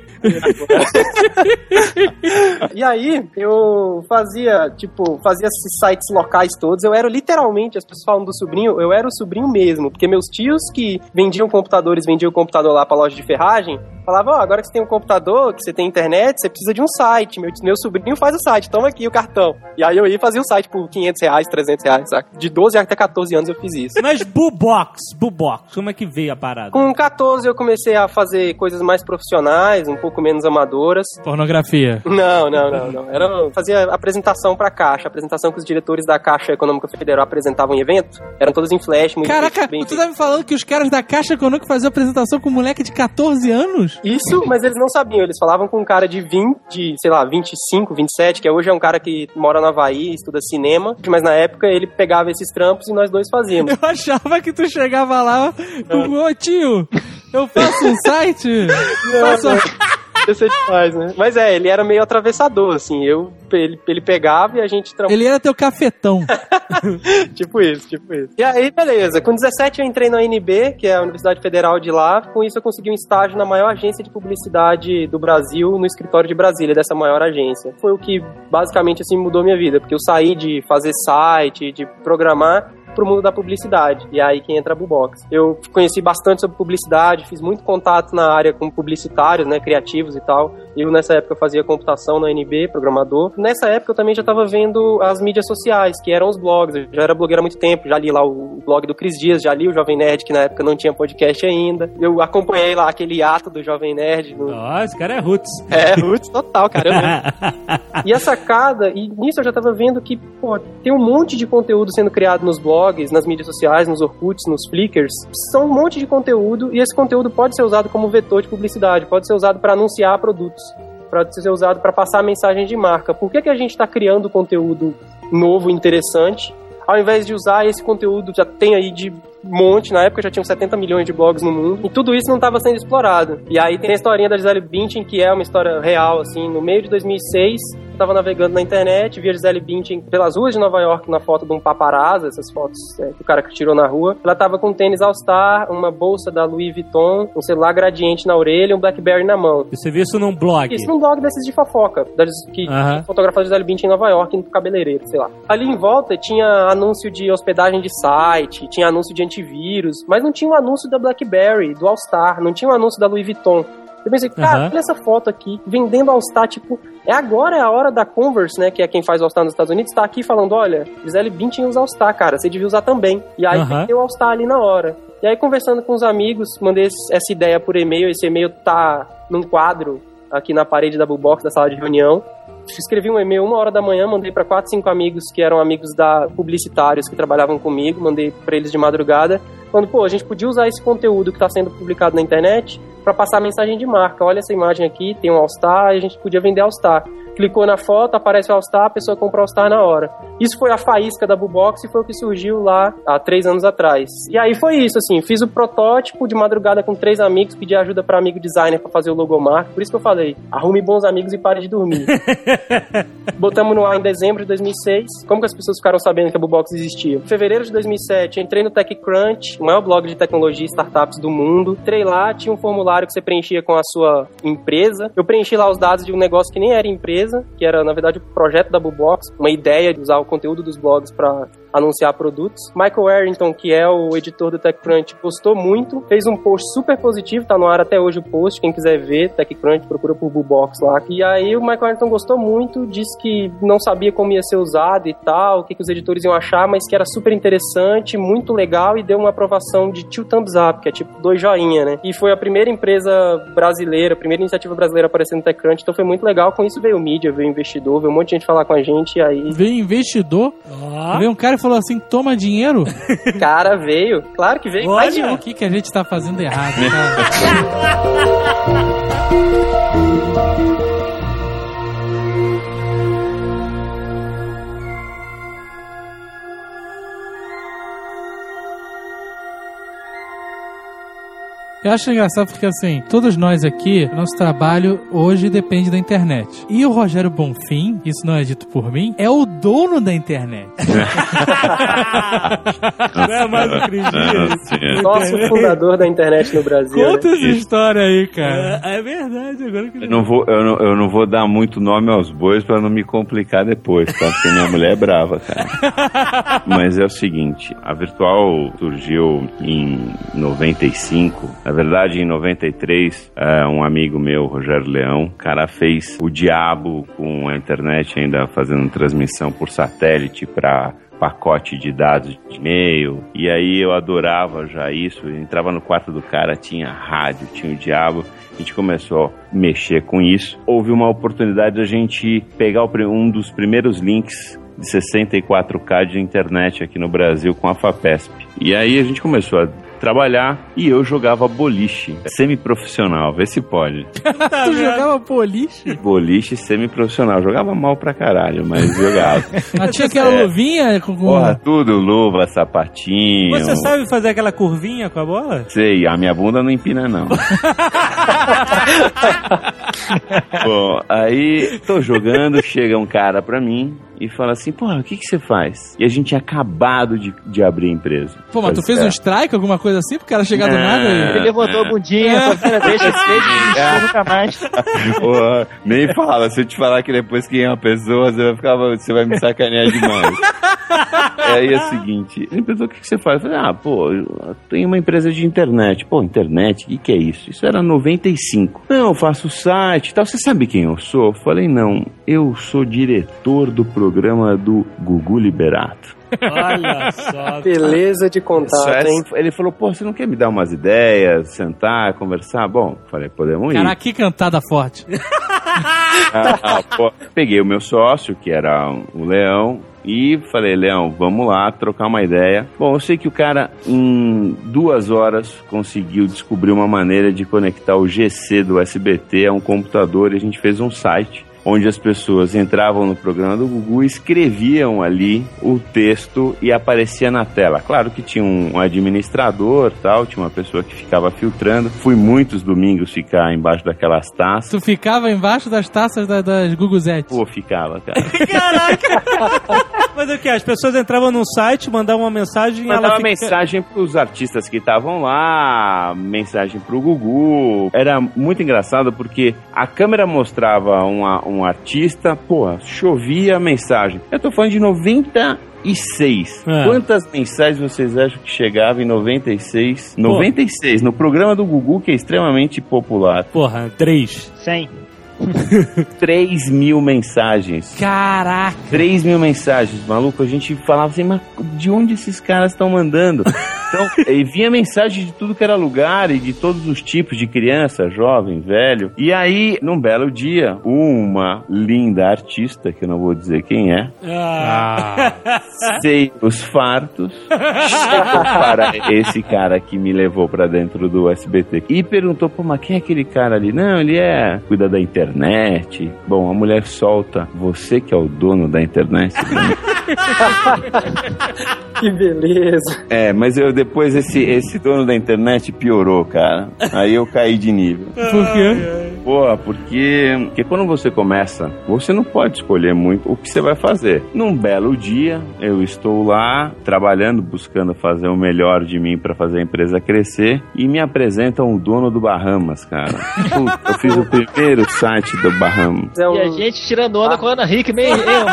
[laughs] [laughs] E aí, eu fazia, tipo, fazia esses sites locais todos. Eu era literalmente, as pessoas falam do sobrinho, eu era o sobrinho mesmo. Porque meus tios que vendiam computadores, vendiam o computador lá pra loja de ferragem, falavam, ó, agora que você tem um computador, que você tem internet, você precisa de um site. Meu, meu sobrinho faz o site, toma aqui o cartão. E aí eu ia fazer o site por 500 reais, 300 reais, saca? De 12 até 14 anos eu fiz isso. Mas Bubox, Bubox, como é que veio a parada? Com 14 eu comecei a fazer coisas mais profissionais, um pouco menos amadoras. Pornografia. Não, não, não, não. Era fazia apresentação pra Caixa, apresentação que os diretores da Caixa Econômica Federal apresentavam em evento. Eram todos em flash, muito Caraca, bem tu tá me falando que os caras da Caixa Econômica faziam apresentação com um moleque de 14 anos? Isso, mas eles não sabiam. Eles falavam com um cara de 20, de, sei lá, 25, 27, que hoje é um cara que mora no Havaí, estuda cinema. Mas na época ele pegava esses trampos e nós dois fazíamos. Eu achava que tu chegava lá, ô tio, eu faço um site, faço... Isso é demais, né? Mas é, ele era meio atravessador, assim. Eu, ele, ele pegava e a gente trampava. Ele era teu cafetão. [laughs] tipo isso, tipo isso. E aí, beleza. Com 17 eu entrei na UNB, que é a Universidade Federal de lá. Com isso eu consegui um estágio na maior agência de publicidade do Brasil, no escritório de Brasília, dessa maior agência. Foi o que basicamente assim mudou minha vida, porque eu saí de fazer site, de programar pro mundo da publicidade. E é aí que entra a Bubox. Eu conheci bastante sobre publicidade, fiz muito contato na área com publicitários, né, criativos e tal. Eu nessa época fazia computação na NB, programador. Nessa época eu também já estava vendo as mídias sociais, que eram os blogs. Eu já era blogueiro há muito tempo, já li lá o blog do Cris Dias, já li o Jovem Nerd, que na época não tinha podcast ainda. Eu acompanhei lá aquele ato do Jovem Nerd. No... Ó, esse cara é Roots. [laughs] É, roots total, cara. Eu lembro. [laughs] E a sacada, e nisso eu já tava vendo que, pô, tem um monte de conteúdo sendo criado nos blogs, nas mídias sociais, nos Orkuts, nos Flickrs. São um monte de conteúdo e esse conteúdo pode ser usado como vetor de publicidade, pode ser usado para anunciar produtos, pode ser usado para passar mensagem de marca. Por que, que a gente está criando conteúdo novo, interessante, ao invés de usar esse conteúdo já tem aí de monte, na época já tinham 70 milhões de blogs no mundo, e tudo isso não estava sendo explorado. E aí tem a historinha da Gisele Bündchen, que é uma história real, assim, no meio de 2006, eu tava navegando na internet, vi a Gisele Bündchen pelas ruas de Nova York na foto de um paparazzo, essas fotos é, que o cara que tirou na rua. Ela tava com um tênis All-Star, uma bolsa da Louis Vuitton, um celular gradiente na orelha e um Blackberry na mão. Você viu isso num blog? Isso num blog desses de fofoca, das, que Aham. fotografava a Gisele Bündchen em Nova York, no cabeleireiro, sei lá. Ali em volta tinha anúncio de hospedagem de site, tinha anúncio de antivírus, mas não tinha o anúncio da BlackBerry, do All-Star, não tinha o anúncio da Louis Vuitton. Eu pensei, cara, Aham. olha essa foto aqui, vendendo All-Star, tipo, é agora é a hora da Converse, né, que é quem faz All-Star nos Estados Unidos, tá aqui falando, olha, Gisele Bündchen usa All-Star, cara, você devia usar também. E aí Aham. vendeu All-Star ali na hora. E aí, conversando com os amigos, mandei essa ideia por e-mail, esse e-mail tá num quadro aqui na parede da Bubox, da sala de reunião. Escrevi um e-mail uma hora da manhã, mandei para quatro, cinco amigos que eram amigos da publicitários que trabalhavam comigo, mandei para eles de madrugada, falando, pô, a gente podia usar esse conteúdo que está sendo publicado na internet para passar mensagem de marca. Olha essa imagem aqui, tem um All-Star, e a gente podia vender All-Star. Clicou na foto, aparece o All-Star, a pessoa compra o All-Star na hora. Isso foi a faísca da Bubox e foi o que surgiu lá há três anos atrás. E aí foi isso, assim, fiz o protótipo de madrugada com três amigos, pedi ajuda para amigo designer para fazer o logomarca. Por isso que eu falei, arrume bons amigos e pare de dormir. [laughs] Botamos no ar em dezembro de 2006. Como que as pessoas ficaram sabendo que a Bubox existia? Em fevereiro de 2007, entrei no TechCrunch, o maior blog de tecnologia e startups do mundo. Entrei lá, tinha um formulário que você preenchia com a sua empresa. Eu preenchi lá os dados de um negócio que nem era empresa, que era, na verdade, o projeto da Bubox, uma ideia de usar o conteúdo dos blogs para anunciar produtos. Michael Arrington, que é o editor do TechCrunch, gostou muito, fez um post super positivo, tá no ar até hoje o post, quem quiser ver, TechCrunch, procura por Bubox lá. E aí o Michael Arrington gostou muito, disse que não sabia como ia ser usado e tal, o que, que os editores iam achar, mas que era super interessante, muito legal e deu uma aprovação de two thumbs up, que é tipo dois joinha, né? E foi a primeira empresa brasileira, a primeira iniciativa brasileira aparecendo no TechCrunch, então foi muito legal. Com isso veio mídia, veio investidor, veio um monte de gente falar com a gente e aí, Veio investidor, Ó, veio um cara falou assim, toma dinheiro. [laughs] cara, veio. Claro que veio. Olha! O que, que a gente tá fazendo errado, [laughs] cara? Eu acho engraçado porque, assim, todos nós aqui, nosso trabalho hoje depende da internet. E o Rogério Bonfim, isso não é dito por mim, é o dono da internet. [laughs] Não é mais o Cris Dias. Nosso fundador da internet no Brasil. né? Conta essa história aí, cara. É, é verdade, agora que Eu não, vou, eu, não, eu não vou dar muito nome aos bois pra não me complicar depois, tá? Porque minha mulher é brava, cara. [laughs] Mas é o seguinte, a Virtual surgiu em 95. Na verdade, em 93, é, um amigo meu, Rogério Leão, cara fez o diabo com a internet ainda fazendo transmissão por satélite pra pacote de dados de e-mail. E aí eu adorava já isso. Eu entrava no quarto do cara, tinha rádio, tinha o diabo. A gente começou a mexer com isso. Houve uma oportunidade de a gente pegar um dos primeiros links de 64K de internet aqui no Brasil com a FAPESP. E aí a gente começou a trabalhar e eu jogava boliche, semi-profissional, vê se pode. [laughs] tu jogava boliche? Boliche semi-profissional, jogava mal pra caralho, mas jogava. [laughs] Mas tinha aquela luvinha com... com- Porra, tudo, luva, sapatinho. Você sabe fazer aquela curvinha com a bola? Sei, a minha bunda não empina, não. [laughs] Bom, aí tô jogando, chega um cara pra mim e fala assim, porra, o que que você faz? E a gente tinha acabado de, de abrir a empresa. Pô, mas tu fez é. um strike, alguma coisa assim, pro cara chegar do É. nada Ele e... levantou a bundinha, "Cara, deixa esse e nunca mais. [laughs] Porra, nem fala, se eu te falar que depois que é uma pessoa, você vai ficar, você vai me sacanear demais. [laughs] É, aí é o seguinte, ele perguntou o que que você faz. Eu falei, ah, pô, eu tenho uma empresa de internet. Pô, internet, o que, que é isso? Isso era 95. Não, eu faço site e tal. Você sabe quem eu sou? Eu falei, não, eu sou diretor do programa do Gugu Liberato. Olha só. [laughs] Beleza de contato, hein? Ele falou, pô, você não quer me dar umas ideias, sentar, conversar? Bom, falei, podemos ir. Caraca, que cantada forte. [laughs] Ah, pô, peguei o meu sócio, que era o Leão, e falei, Leão, vamos lá trocar uma ideia. Bom, eu sei que o cara, em duas horas, conseguiu descobrir uma maneira de conectar o GC do SBT a um computador e a gente fez um site. Onde as pessoas entravam no programa do Gugu, escreviam ali o texto e aparecia na tela. Claro que tinha um administrador, tal, tinha uma pessoa que ficava filtrando. Fui muitos domingos ficar embaixo daquelas taças. Tu ficava embaixo das taças da- das Guguzete. Pô, ficava, cara. [laughs] Mas o que? As pessoas entravam no site, mandavam uma mensagem e ela Mandava fica... mensagem pros artistas que estavam lá, mensagem pro Gugu. Era muito engraçado porque a câmera mostrava uma, um artista, porra, chovia mensagem. Eu tô falando de 96. É. Quantas mensagens vocês acham que chegava em 96? 96, no programa do Gugu, que é extremamente popular. Porra, três. 100. 3 [laughs] mil mensagens. Caraca. 3 mil mensagens, maluco. A gente falava assim, mas de onde esses caras estão mandando? [laughs] Então, e vinha mensagem de tudo que era lugar e de todos os tipos de criança, jovem, velho. E aí, num belo dia, uma linda artista, que eu não vou dizer quem é, Ah. [laughs] sei os fartos, chegou para esse cara que me levou pra dentro do SBT e perguntou, pô, mas quem é aquele cara ali? Não, ele é, cuida da internet. Bom, a mulher solta, você que é o dono da internet. [laughs] Que beleza. é, mas eu depois esse, esse dono da internet piorou, cara. Aí eu caí de nível. Por quê? Pô, porque, porque quando você começa, você não pode escolher muito o que você vai fazer. Num belo dia, eu estou lá trabalhando, buscando fazer o melhor de mim para fazer a empresa crescer e me apresentam o dono do Bahamas, cara. [laughs] Eu fiz o primeiro site do Bahamas. É. E a gente tirando onda com a Ana Hick, meio [laughs] eu.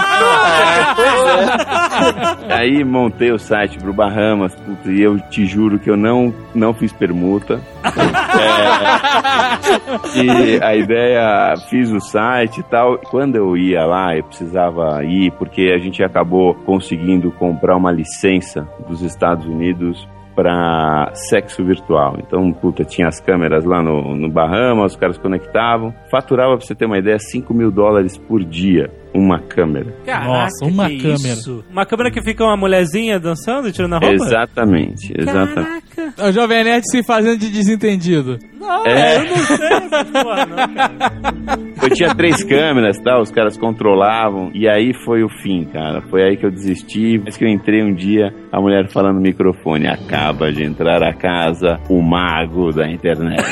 Aí montei o site pro Bahamas, puta, e eu te juro que eu não, não fiz permuta. [laughs] É, e a ideia, fiz o site e tal. Quando eu ia lá, eu precisava ir, porque a gente acabou conseguindo comprar uma licença dos Estados Unidos para sexo virtual. Então, puta, tinha as câmeras lá no, no Bahamas, os caras conectavam. Faturava, pra você ter uma ideia, 5 mil dólares por dia. Uma câmera. Caraca, Nossa, uma que câmera. isso? Uma câmera que fica uma mulherzinha dançando, tirando a roupa? Exatamente, exatamente. Caraca. É O Jovem Nerd se fazendo de desentendido. Não, É. eu não sei essa porra, não, cara. Eu tinha três câmeras, tá? Os caras controlavam. E aí foi o fim, cara. Foi aí que eu desisti. Mas que eu entrei um dia, a mulher falando no microfone: acaba de entrar a casa o mago da internet.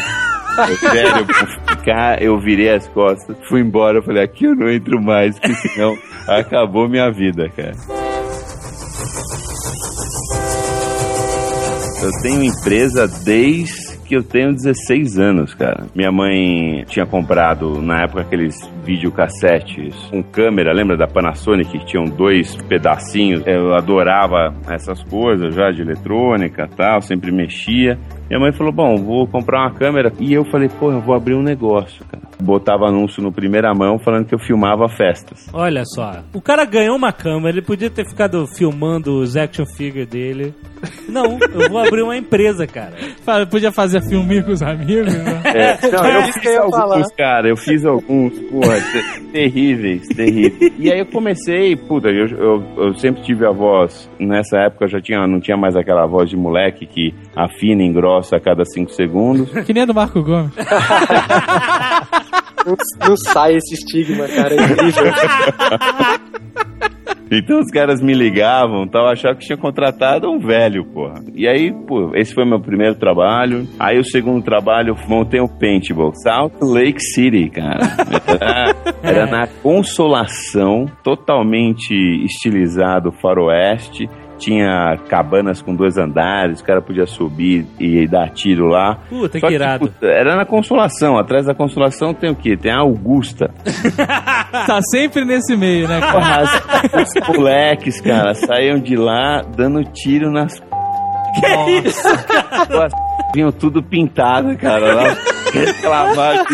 [laughs] Sério, ficar, eu virei as costas, fui embora, falei, aqui eu não entro mais, porque senão acabou minha vida, cara. Eu tenho empresa desde que eu tenho 16 anos, cara. Minha mãe tinha comprado, na época, aqueles videocassetes com câmera, lembra da Panasonic, que tinham dois pedacinhos? Eu adorava essas coisas já de eletrônica tal, sempre mexia. Minha mãe falou, bom, vou comprar uma câmera. E eu falei, pô, eu vou abrir um negócio, cara. Botava anúncio no primeira mão falando que eu filmava festas. Olha só, o cara ganhou uma câmera, ele podia ter ficado filmando os action figure dele. Não, eu vou abrir uma empresa, cara. [laughs] Fala, Podia fazer filminho com os amigos, né? É, não, eu isso que fiz eu ia alguns, cara, eu fiz alguns, porra, te- terríveis, terríveis. E aí eu comecei, puta, eu, eu, eu sempre tive a voz, nessa época já tinha, não tinha mais aquela voz de moleque que afina e engrossa a cada cinco segundos. Que nem a do Marco Gomes. Não, não sai esse estigma, cara. É incrível. Então os caras me ligavam, tal, achavam que tinha contratado um velho, porra. E aí, pô, esse foi meu primeiro trabalho. Aí o segundo trabalho, eu montei um paintball. Salt Lake City, cara. [laughs] Era, era na Consolação, totalmente estilizado faroeste. Tinha cabanas com dois andares, o cara podia subir e dar tiro lá. Puta, Só que irado. puta, era na Consolação. Atrás da Consolação tem o quê? Tem a Augusta. [laughs] Tá sempre nesse meio, né, cara? As- os moleques, cara, saíam de lá dando tiro nas. Que isso? Vinham tudo pintado, cara. Lá, reclamar.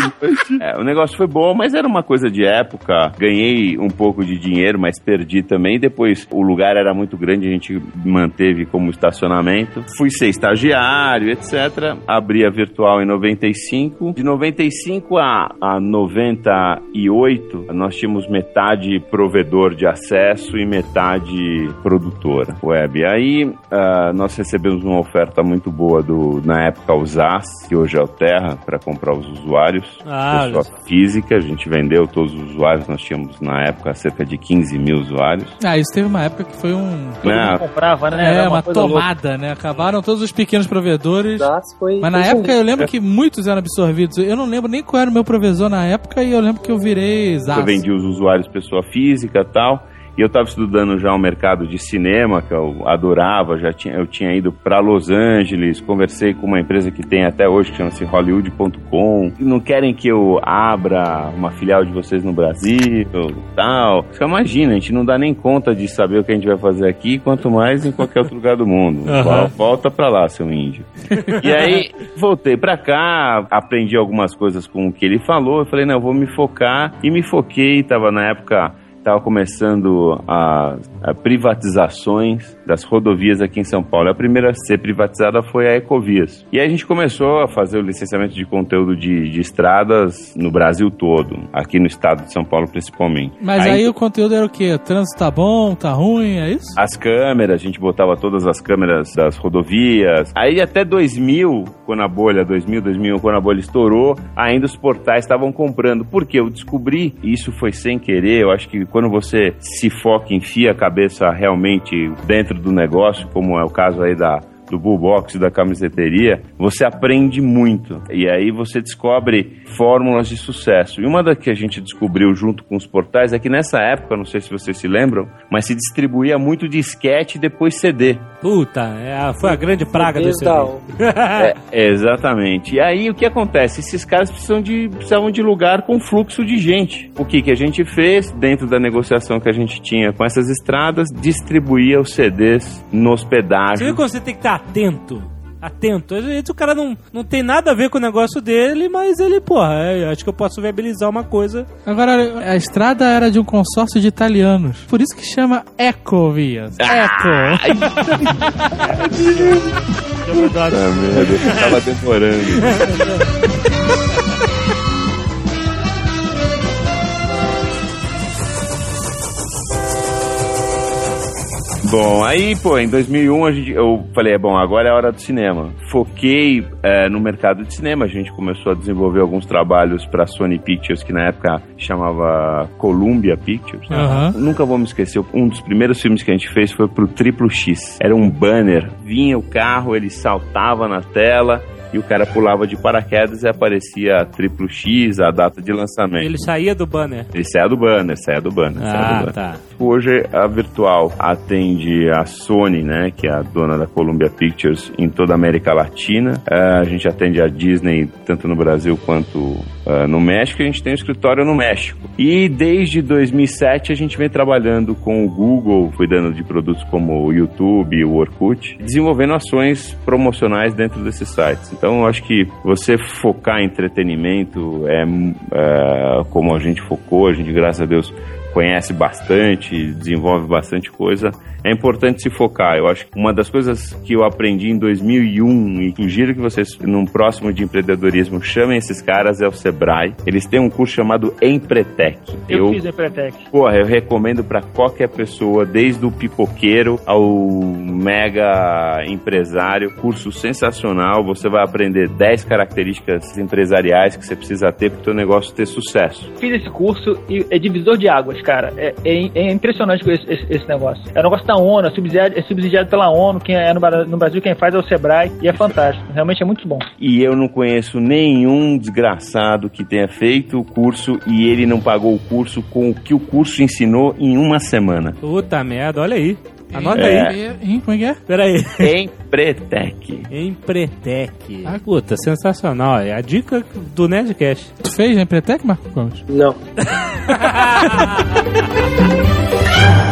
É, o negócio foi bom, mas era uma coisa de época. Ganhei um pouco de dinheiro, mas perdi também. Depois o lugar era muito grande, a gente manteve como estacionamento. Fui ser estagiário, etc. Abri a virtual em 95. De 95 a, a 98, nós tínhamos metade provedor de acesso e metade produtora web. Aí ah, nós recebemos uma oferta muito boa do, na época, o ZAS, que hoje é o Terra, para os usuários. Ah, Pessoa física, a gente vendeu todos os usuários, nós tínhamos na época cerca de 15 mil usuários. Ah, isso teve uma época que foi um. Né? comprava, né? É, Era uma, coisa louca. tomada, né? Acabaram todos os pequenos provedores. Das foi, Mas na foi época eu lembro que muitos eram absorvidos. Eu não lembro nem qual era o meu provisor na época e eu lembro que eu virei Zaz. Eu vendi os usuários pessoa física e tal. E eu estava estudando já o mercado de cinema, que eu adorava. Já tinha, eu tinha ido para Los Angeles, conversei com uma empresa que tem até hoje, que chama-se Hollywood.com. Não querem que eu abra uma filial de vocês no Brasil tal. Você imagina, a gente não dá nem conta de saber o que a gente vai fazer aqui, quanto mais em qualquer outro lugar do mundo. [laughs] Aham. Volta para lá, seu índio. E aí, voltei pra cá, aprendi algumas coisas com o que ele falou. Eu falei, não, eu vou me focar. E me foquei, tava na época. Estava começando a, privatizações das rodovias aqui em São Paulo. A primeira a ser privatizada foi a Ecovias. E aí a gente começou a fazer o licenciamento de conteúdo de, de estradas no Brasil todo, aqui no estado de São Paulo principalmente. Mas aí, o conteúdo era o quê? O trânsito tá bom, tá ruim, é isso? as câmeras, a gente botava todas as câmeras das rodovias. Aí até 2000, quando a bolha, 2000, 2001, quando a bolha estourou, ainda os portais estavam comprando. Por quê? Eu descobri, e isso foi sem querer, eu acho que quando você se foca, enfia a cabeça realmente dentro do negócio, como é o caso aí da do Bullbox e da camiseteria, você aprende muito. E aí você descobre fórmulas de sucesso. E uma da que a gente descobriu junto com os portais é que nessa época, não sei se vocês se lembram, mas se distribuía muito disquete e depois CD. Puta, é foi a grande praga do Desde CD. a- É, exatamente. E aí o que acontece? Esses caras precisam de, precisavam de lugar com fluxo de gente. O que, que a gente fez dentro da negociação que a gente tinha com essas estradas? Distribuía os CDs nos Você pedágios. viu como você tem que estar atento? Atento. Às vezes o cara não, não tem nada a ver com o negócio dele, mas ele, porra, é, acho que eu posso viabilizar uma coisa. Agora, a estrada era de um consórcio de italianos. Por isso que chama Ecovias. Eco. Ah, [laughs] merda, eu tava demorando. [laughs] Bom, aí, pô, em 2001 a gente, eu falei, é bom, agora é a hora do cinema. Foquei é, no mercado de cinema, a gente começou a desenvolver alguns trabalhos pra Sony Pictures, que na época chamava Columbia Pictures. Aham. Nunca vou me esquecer, um dos primeiros filmes que a gente fez foi pro Triplo X. Era um banner, vinha o carro, ele saltava na tela e o cara pulava de paraquedas e aparecia Triplo X, a data de lançamento. Ele saía do banner. Ele saia do banner, saia do banner, saia do Ah, banner. tá. Hoje a Virtual atende a Sony, né, que é a dona da Columbia Pictures em toda a América Latina. Eh, a gente atende a Disney tanto no Brasil quanto eh, no México. A gente tem um escritório no México. E desde 2007 a gente vem trabalhando com o Google, cuidando de produtos como o YouTube o Orkut, desenvolvendo ações promocionais dentro desses sites. Então eu acho que você focar em entretenimento é, é como a gente focou, a gente graças a Deus conhece bastante, desenvolve bastante coisa, é importante se focar. Eu acho que uma das coisas que eu aprendi em 2001 e sugiro que vocês, num próximo de empreendedorismo, chamem esses caras é o Sebrae. Eles têm um curso chamado Empretec. Eu, fiz a Empretec. Porra, eu recomendo pra qualquer pessoa, desde o pipoqueiro ao mega empresário. Curso sensacional. Você vai aprender 10 características empresariais que você precisa ter para o teu negócio ter sucesso. Fiz esse curso e é divisor de águas, cara. É, é- é impressionante esse, esse- esse negócio. É um negócio da ONU, é subsidiado, é subsidiado pela ONU. Quem é no, no Brasil, quem faz é o Sebrae. E é fantástico. Realmente é muito bom. E eu não conheço nenhum desgraçado que tenha feito o curso e ele não pagou o curso com o que o curso ensinou em uma semana. Puta merda, olha aí. Anota É. aí. Como é que é? Pera aí. Empretec. Empretec. Puta, sensacional. É a dica do Nerdcast. Tu fez a Empretec, Marco Gomes? Não. [laughs]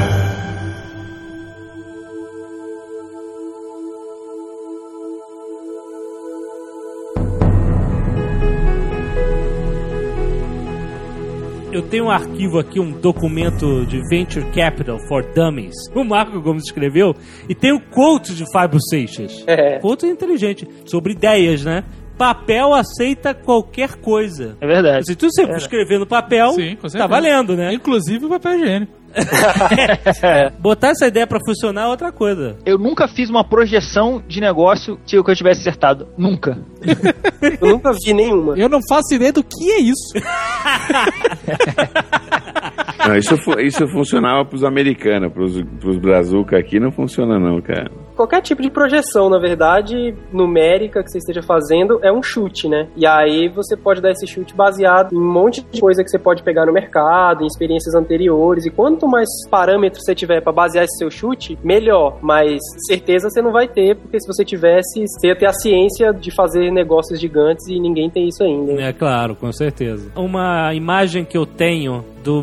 tenho um arquivo aqui, um documento de Venture Capital for Dummies. O Marco Gomes escreveu. E tem o quote de Fábio Seixas. É. Quote inteligente. Sobre ideias, né? Papel aceita qualquer coisa. É verdade. Se tu sempre escrever no papel, Sim, tá valendo, né? Inclusive o papel higiênico. [laughs] Botar essa ideia pra funcionar é outra coisa. Eu nunca fiz uma projeção de negócio que eu tivesse acertado. Nunca. Eu nunca vi nenhuma. Eu não faço ideia do que é isso. Não, isso, isso funcionava pros americanos, pros, pros brazuca aqui não funciona não, cara. Qualquer tipo de projeção, na verdade, numérica que você esteja fazendo é um chute, né? E aí você pode dar esse chute baseado em um monte de coisa que você pode pegar no mercado, em experiências anteriores. E quanto mais parâmetros você tiver para basear esse seu chute, melhor. Mas certeza você não vai ter, porque se você tivesse, você ia ter a ciência de fazer negócios gigantes e ninguém tem isso ainda. É claro, com certeza. Uma imagem que eu tenho do,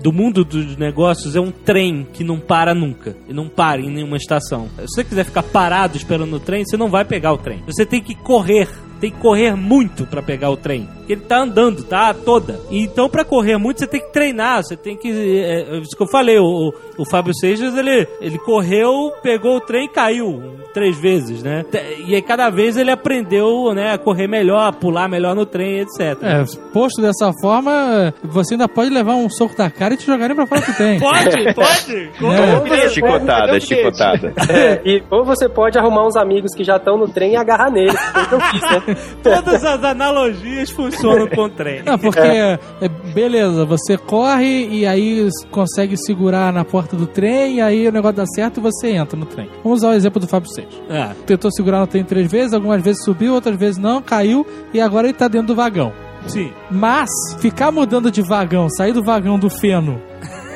do mundo dos negócios é um trem que não para nunca. E não para em nenhuma estação. Você quiser ficar parado esperando o trem, você não vai pegar o trem. Você tem que correr. Tem que correr muito pra pegar o trem. Porque ele tá andando, tá? Toda. E Então, pra correr muito, você tem que treinar. Você tem que. É, é isso que eu falei. O, o Fábio Seixas, ele, ele correu, pegou o trem e caiu três vezes, né? E aí, cada vez ele aprendeu, né? A correr melhor, a pular melhor no trem, etc. É, posto dessa forma, você ainda pode levar um soco da cara e te jogarem pra fora que tem. Pode, pode. É. É chicotada, é chicotada. [laughs] É, e, ou você pode arrumar uns amigos que já estão no trem e agarrar neles. que Foi o que eu fiz, né? [laughs] Todas as analogias funcionam com trem. Não, porque, é, beleza, você corre e aí consegue segurar na porta do trem, e aí o negócio dá certo e você entra no trem. Vamos usar o exemplo do Fábio Seixas. É. Tentou segurar no trem três vezes, algumas vezes subiu, outras vezes não, caiu, e agora ele tá dentro do vagão. Sim. Mas, ficar mudando de vagão, sair do vagão do feno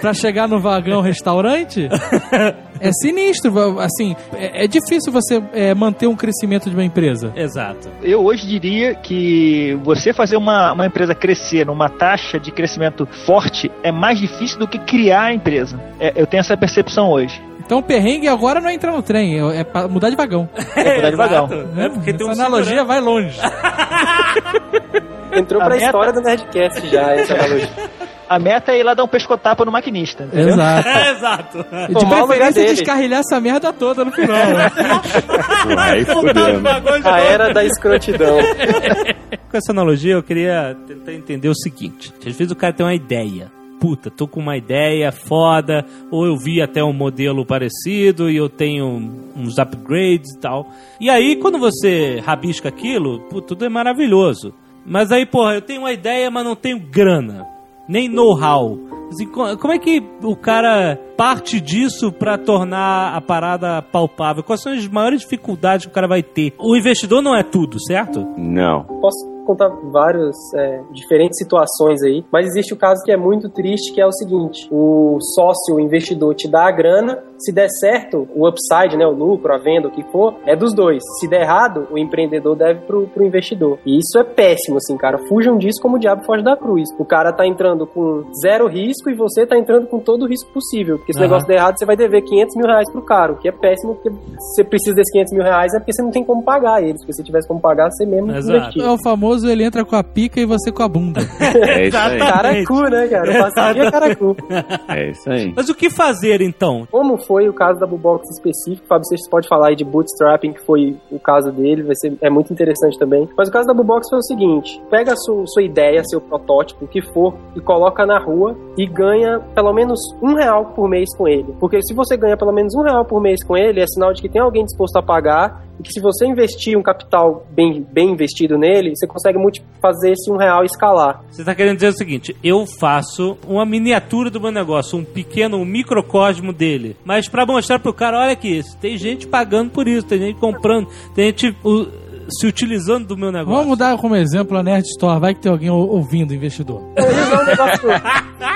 pra chegar no vagão restaurante, [laughs] é sinistro. Assim, é, é difícil você é, manter um crescimento de uma empresa. Exato. Eu hoje diria que você fazer uma, uma empresa crescer numa taxa de crescimento forte é mais difícil do que criar a empresa. É, eu tenho essa percepção hoje. Então o perrengue agora não é entrar no trem, é, é pra mudar de vagão. [laughs] É mudar de vagão. É porque tem um Essa analogia vai longe. [laughs] Entrou A pra meta- história do Nerdcast já, essa analogia. [laughs] A meta é ir lá dar um pescotapa no maquinista. entendeu? Exato. [laughs] É, exato. De Tomar o lugar preferência descarrilhar essa merda toda no final. né? [laughs] A era da escrotidão. [laughs] Com essa analogia, eu queria tentar entender o seguinte. Às vezes o cara tem uma ideia. puta, tô com uma ideia foda, ou eu vi até um modelo parecido e eu tenho uns upgrades e tal. E aí, quando você rabisca aquilo, pô, tudo é maravilhoso. Mas aí, porra, eu tenho uma ideia, mas não tenho grana, nem know-how. Assim, co- como é que o cara parte disso pra tornar a parada palpável? Quais são as maiores dificuldades que o cara vai ter? O investidor não é tudo, certo? Não. Posso contar várias é, diferentes situações aí, mas existe o caso que é muito triste, que é o seguinte: o sócio, o investidor, te dá a grana, se der certo, o upside, né, o lucro, a venda, o que for, é dos dois. Se der errado, o empreendedor deve pro, pro investidor. E isso é péssimo, assim, cara. Fujam disso como o diabo foge da cruz. O cara tá entrando com zero risco e você tá entrando com todo o risco possível. Porque se o negócio der errado, você vai dever 500 mil reais pro cara, o que é péssimo, porque você precisa desses 500 mil reais é porque você não tem como pagar eles. Porque se tivesse como pagar, você mesmo Exato. investia. É o famoso ele entra com a pica e você com a bunda. [laughs] É isso aí. Caracu, né, cara? Eu passaria caracu. É isso aí. Mas o que fazer então? Como foi o caso da Bubox específico, Fábio, você pode falar aí de bootstrapping, que foi o caso dele, vai ser, é muito interessante também. Mas o caso da Bubox foi o seguinte: pega a sua, sua ideia, seu protótipo, o que for, e coloca na rua e ganha pelo menos um real por mês com ele. Porque se você ganha pelo menos um real por mês com ele, é sinal de que tem alguém disposto a pagar e que se você investir um capital bem, bem investido nele, você consegue fazer esse um real escalar. Você está querendo dizer o seguinte: eu faço uma miniatura do meu negócio, um pequeno um microcosmo dele, mas para mostrar pro cara, olha aqui, tem gente pagando por isso, tem gente comprando, tem gente se utilizando do meu negócio. Vamos dar como exemplo a Nerd Store. Vai que tem alguém ou- ouvindo, investidor. Um negócio.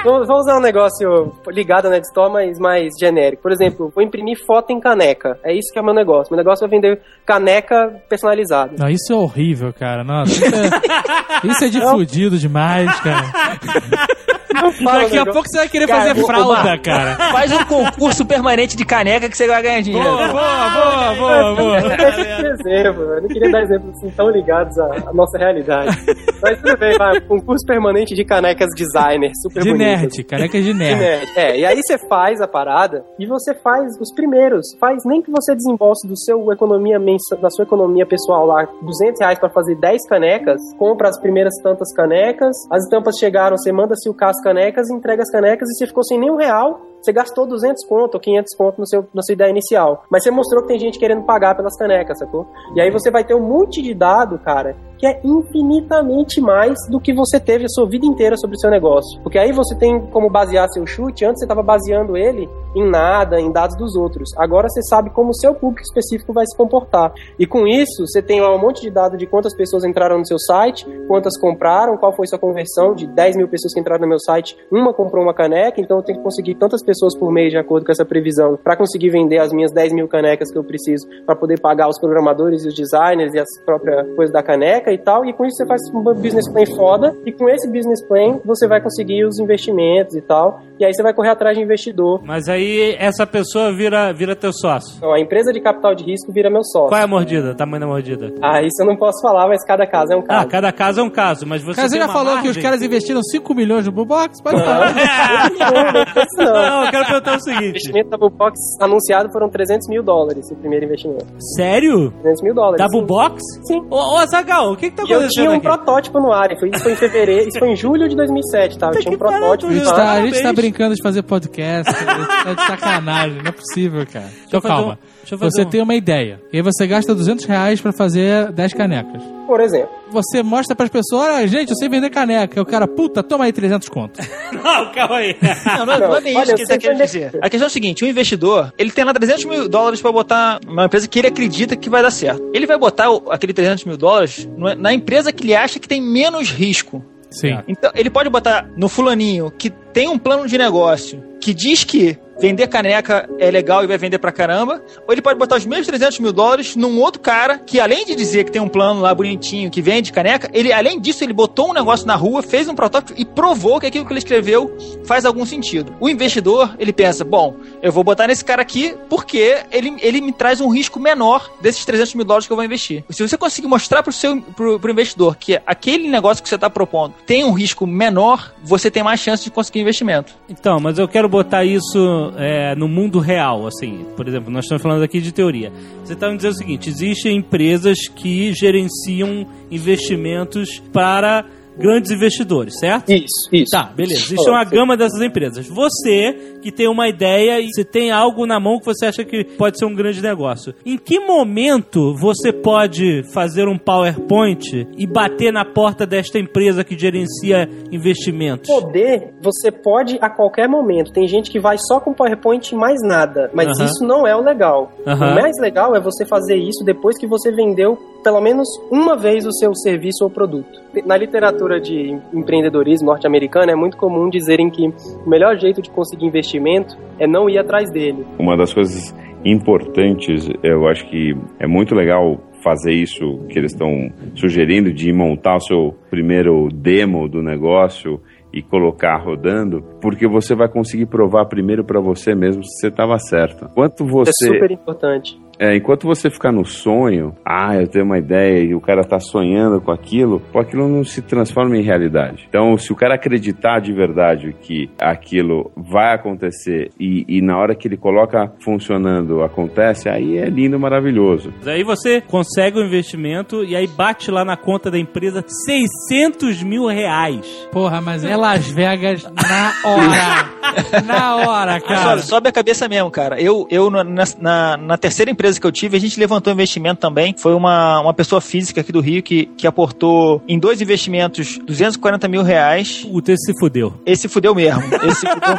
vou usar um negócio ligado na Store, mas mais genérico. Por exemplo, vou imprimir foto em caneca. É isso que é o meu negócio. Meu negócio é vender caneca personalizada. Não, isso é horrível, cara. Nossa, isso é, isso é de fudido demais, cara. [laughs] Não fala Daqui a negócio. pouco você vai querer Cara, fazer fralda, cara. Faz um concurso permanente de caneca que você vai ganhar dinheiro. Boa, boa, boa, boa, exemplo, eu não queria dar exemplos assim tão ligados à, à nossa realidade. Mas tudo bem, vai. Concurso permanente de canecas designer, super De bonitas. nerd, caneca de De nerd. nerd. É, e aí você faz a parada e você faz os primeiros. Faz nem que você desembolse do seu economia mensa, da sua economia pessoal lá 200 reais pra fazer 10 canecas, compra as primeiras tantas canecas, as estampas chegaram, você manda silcar as canecas, entrega as canecas e você ficou sem nenhum real. Você gastou 200 conto ou 500 conto no seu, na sua ideia inicial. Mas você mostrou que tem gente querendo pagar pelas canecas, sacou? E aí você vai ter um monte de dado, cara, que é infinitamente mais do que você teve a sua vida inteira sobre o seu negócio. Porque aí você tem como basear seu chute, antes você estava baseando ele em nada, em dados dos outros. Agora você sabe como o seu público específico vai se comportar. E com isso, você tem um monte de dado de quantas pessoas entraram no seu site, quantas compraram, qual foi sua conversão de 10 mil pessoas que entraram no meu site, uma comprou uma caneca, então eu tenho que conseguir tantas pessoas por mês de acordo com essa previsão para conseguir vender as minhas 10 mil canecas que eu preciso para poder pagar os programadores e os designers e as próprias coisas da caneca e tal. E com isso você faz um business plan foda e com esse business plan você vai conseguir os investimentos e tal. E aí você vai correr atrás de investidor. Mas aí essa pessoa vira, vira teu sócio. Então, a empresa de capital de risco vira meu sócio. Qual é a mordida? Tamanho da mordida? Ah, isso eu não posso falar, mas cada caso é um Ah, caso. cada caso é um caso, mas você Cara, você já falou que margem? os caras investiram 5 milhões no Bubox? Pode falar. não, não, não. Não, eu quero perguntar o O seguinte. investimento da Bubox anunciado foram 300 mil dólares, o primeiro investimento. Sério? 300 mil dólares. Da. Bubox? Sim. Ô, ô Zagal, o que que tá E eu acontecendo tinha um aqui? protótipo no ar, e foi- isso foi em fevereiro, isso foi em julho de 2007, tá? Eu tinha um que protótipo tá, ar. a gente tá Parabéns. Brincando de fazer podcast, [laughs] tá de sacanagem, não é possível, cara. Então eu fazer calma. um- deixa Você um- tem uma ideia. E aí você gasta 200 reais pra fazer 10 canecas. Por exemplo. Você mostra pras pessoas, olha, gente, eu sei vender caneca. E o cara, puta, toma aí 300 conto. [laughs] Não, calma aí. Não, não, é- não é bem isso que ele tá você querendo vai- dizer. A questão é o seguinte: o investidor, ele tem lá 300 mil dólares pra botar numa empresa que ele acredita que vai dar certo. Ele vai botar aquele 300 mil dólares na empresa que ele acha que tem menos risco. Sim. Então, ele pode botar no fulaninho que tem um plano de negócio que diz que vender caneca é legal e vai vender pra caramba, ou ele pode botar os mesmos 300 mil dólares num outro cara que, além de dizer que tem um plano lá bonitinho que vende caneca, ele, além disso, ele botou um negócio na rua, fez um protótipo e provou que aquilo que ele escreveu faz algum sentido. O investidor, ele pensa, bom, eu vou botar nesse cara aqui porque ele, ele me traz um risco menor desses 300 mil dólares que eu vou investir. Se você conseguir mostrar pro seu pro, pro investidor que aquele negócio que você está propondo tem um risco menor, você tem mais chance de conseguir investimento. Então, mas eu quero botar isso é, no mundo real, assim. Por exemplo, nós estamos falando aqui de teoria. Você está me dizendo o seguinte: existem empresas que gerenciam investimentos para grandes investidores, certo? Isso, isso. Tá, beleza. Existe uma gama dessas empresas. Você, que tem uma ideia e você tem algo na mão que você acha que pode ser um grande negócio. Em que momento você pode fazer um PowerPoint e bater na porta desta empresa que gerencia investimentos? Poder, você pode a qualquer momento. Tem gente que vai só com PowerPoint e mais nada. Mas Aham. isso não é o legal. Aham. O mais legal é você fazer isso depois que você vendeu pelo menos uma vez o seu serviço ou produto. Na literatura de empreendedorismo norte-americano, é muito comum dizerem que o melhor jeito de conseguir investimento é não ir atrás dele. Uma das coisas importantes, eu acho que é muito legal fazer isso que eles estão sugerindo de montar o seu primeiro demo do negócio e colocar rodando, porque você vai conseguir provar primeiro para você mesmo se você estava certo. Enquanto É você super importante. É, enquanto você ficar no sonho, ah, eu tenho uma ideia e o cara tá sonhando com aquilo, pô, aquilo não se transforma em realidade. Então, se o cara acreditar de verdade que aquilo vai acontecer e, e na hora que ele coloca funcionando acontece, aí é lindo, maravilhoso. Aí você consegue o investimento e aí bate lá na conta da empresa 600 mil reais. Porra, mas é Las Vegas na hora. [laughs] na hora, cara. sobe a cabeça mesmo, cara. Eu, eu na, na, na terceira empresa que eu tive, a gente levantou investimento também. Foi uma, uma pessoa física aqui do Rio que, que aportou em dois investimentos 240 mil reais. Puta, esse se fudeu. Esse fudeu mesmo. Esse fudeu.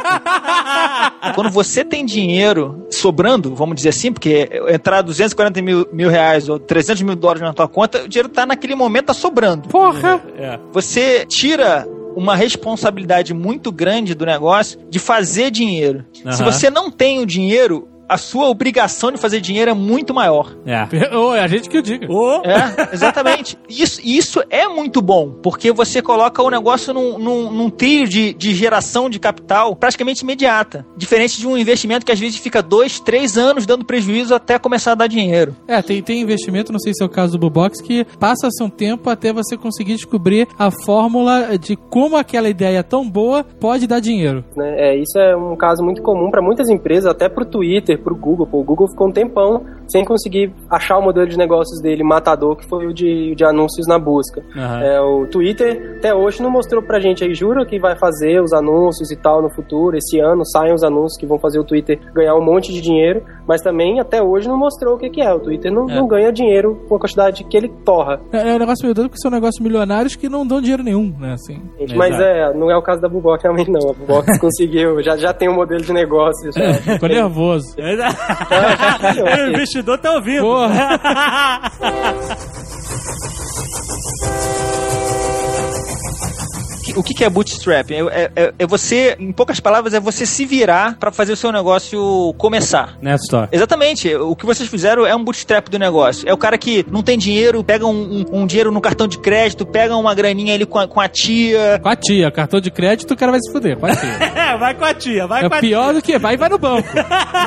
Quando você tem dinheiro sobrando, vamos dizer assim, porque entrar 240 mil, mil reais ou 300 mil dólares na tua conta, o dinheiro tá naquele momento, tá sobrando. Porra! É. Você tira uma responsabilidade muito grande do negócio de fazer dinheiro. Se Aham. você não tem o dinheiro, a sua obrigação de fazer dinheiro é muito maior. É. [laughs] Ô, é a gente que o diga. Ô, É, exatamente. Isso, isso é muito bom, porque você coloca o negócio num, num, num trilho de, de geração de capital praticamente imediata. Diferente de um investimento que às vezes fica dois, três anos dando prejuízo até começar a dar dinheiro. É, tem, tem investimento, não sei se é o caso do Bubox, que passa-se um tempo até você conseguir descobrir a fórmula de como aquela ideia tão boa pode dar dinheiro. né? É, isso é um caso muito comum para muitas empresas, até para o Twitter, para o Google. Pô, o Google ficou um tempão sem conseguir achar o modelo de negócios dele matador, que foi o de, de anúncios na busca. Aham. É, o Twitter até hoje não mostrou pra gente aí, jura que vai fazer os anúncios e tal no futuro. Esse ano saem os anúncios que vão fazer o Twitter ganhar um monte de dinheiro, mas também até hoje não mostrou o que, que é. O Twitter não, É. não ganha dinheiro com a quantidade que ele torra. É, é um negócio meio doido porque são negócios milionários que não dão dinheiro nenhum, né? Assim. gente. Mas é, não é o caso da Bubox realmente não. A Bubox [laughs] conseguiu, já, já tem um modelo de negócio. Já. Ficou nervoso. [laughs] o investidor tá ouvindo. Porra. [laughs] O que, que é bootstrap? É, é- é- é você, em poucas palavras, é você se virar para fazer o seu negócio começar. Nessa história. Exatamente. O que vocês fizeram é um bootstrap do negócio. É o cara que não tem dinheiro, pega um, um- um dinheiro no cartão de crédito, pega uma graninha ali com a, com a tia. Com a tia, cartão de crédito, o cara vai se fuder. Com a tia. É, [laughs] vai com a tia, vai É com a pior tia. do que vai e vai no banco. [laughs]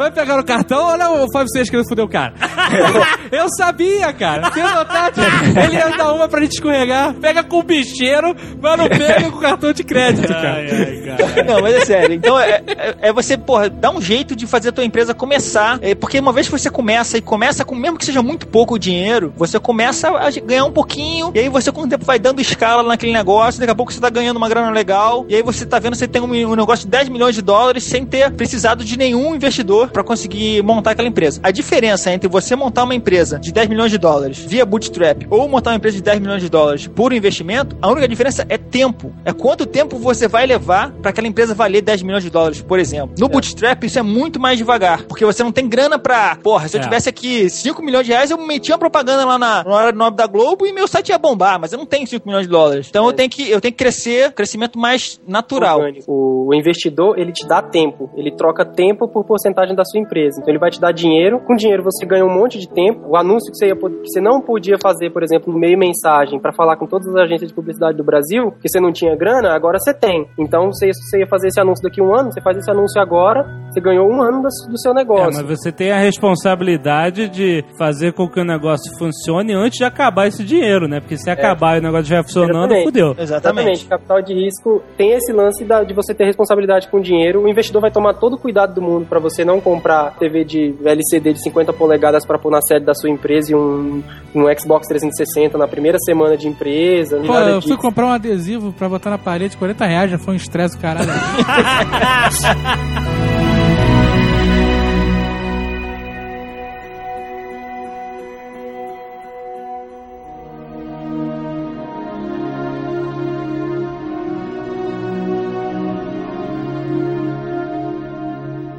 Vai pegar o cartão, olha o Fábio Seixas querendo fuder o cara. [laughs] Eu sabia, cara. Vontade. Ele ia dar uma pra gente escorregar. Pega com o bicheiro, mas não pega com o cartão de crédito, cara. Ai, ai, cara. Não, mas é sério. Então é, é- é você, porra, dar um jeito de fazer a tua empresa começar. É, porque uma vez que você começa e começa com, mesmo que seja muito pouco dinheiro, você começa a ganhar um pouquinho. E aí você, com o tempo, vai dando escala naquele negócio. Daqui a pouco você tá ganhando uma grana legal. E aí você tá vendo que você tem um, um negócio de 10 milhões de dólares sem ter precisado de nenhum investidor para conseguir montar aquela empresa. A diferença entre você montar uma empresa de 10 milhões de dólares via bootstrap ou montar uma empresa de 10 milhões de dólares por investimento, a única diferença é tempo. É quanto tempo você vai levar para aquela empresa valer 10 milhões de dólares, por exemplo. No bootstrap, isso é muito mais devagar, porque você não tem grana pra. Porra, se eu É. tivesse aqui 5 milhões de reais, eu metia uma propaganda lá na, na hora nobre da Globo e meu site ia bombar, mas eu não tenho 5 milhões de dólares. Então eu tenho que eu tenho que crescer, crescimento mais natural. orgânico. O, investidor, ele te dá tempo. Ele troca tempo por porcentagem da sua empresa. Então ele vai te dar dinheiro. Com dinheiro você ganha um monte de tempo. O anúncio que você, ia, que você não podia fazer, por exemplo, no meio mensagem para falar com todas as agências de publicidade do Brasil, que você não tinha grana, agora você tem. Então, você, você ia fazer esse anúncio daqui a um ano, você faz esse anúncio agora, você ganhou um ano do, do seu É, negócio. mas você tem a responsabilidade de fazer com que o negócio funcione antes de acabar esse dinheiro, né? Porque se acabar e o negócio estiver funcionando, Exatamente. fudeu. Exatamente. Capital de risco tem esse lance da- de você ter responsabilidade com o dinheiro. O investidor vai tomar todo o cuidado do mundo para você não comprar TV de LCD de 50 polegadas para pôr na sede da sua empresa e um, um Xbox 360 na primeira semana de empresa. Pô, nada eu fui comprar um adesivo pra botar na parede, 40 reais, já foi um estresse do caralho. [laughs]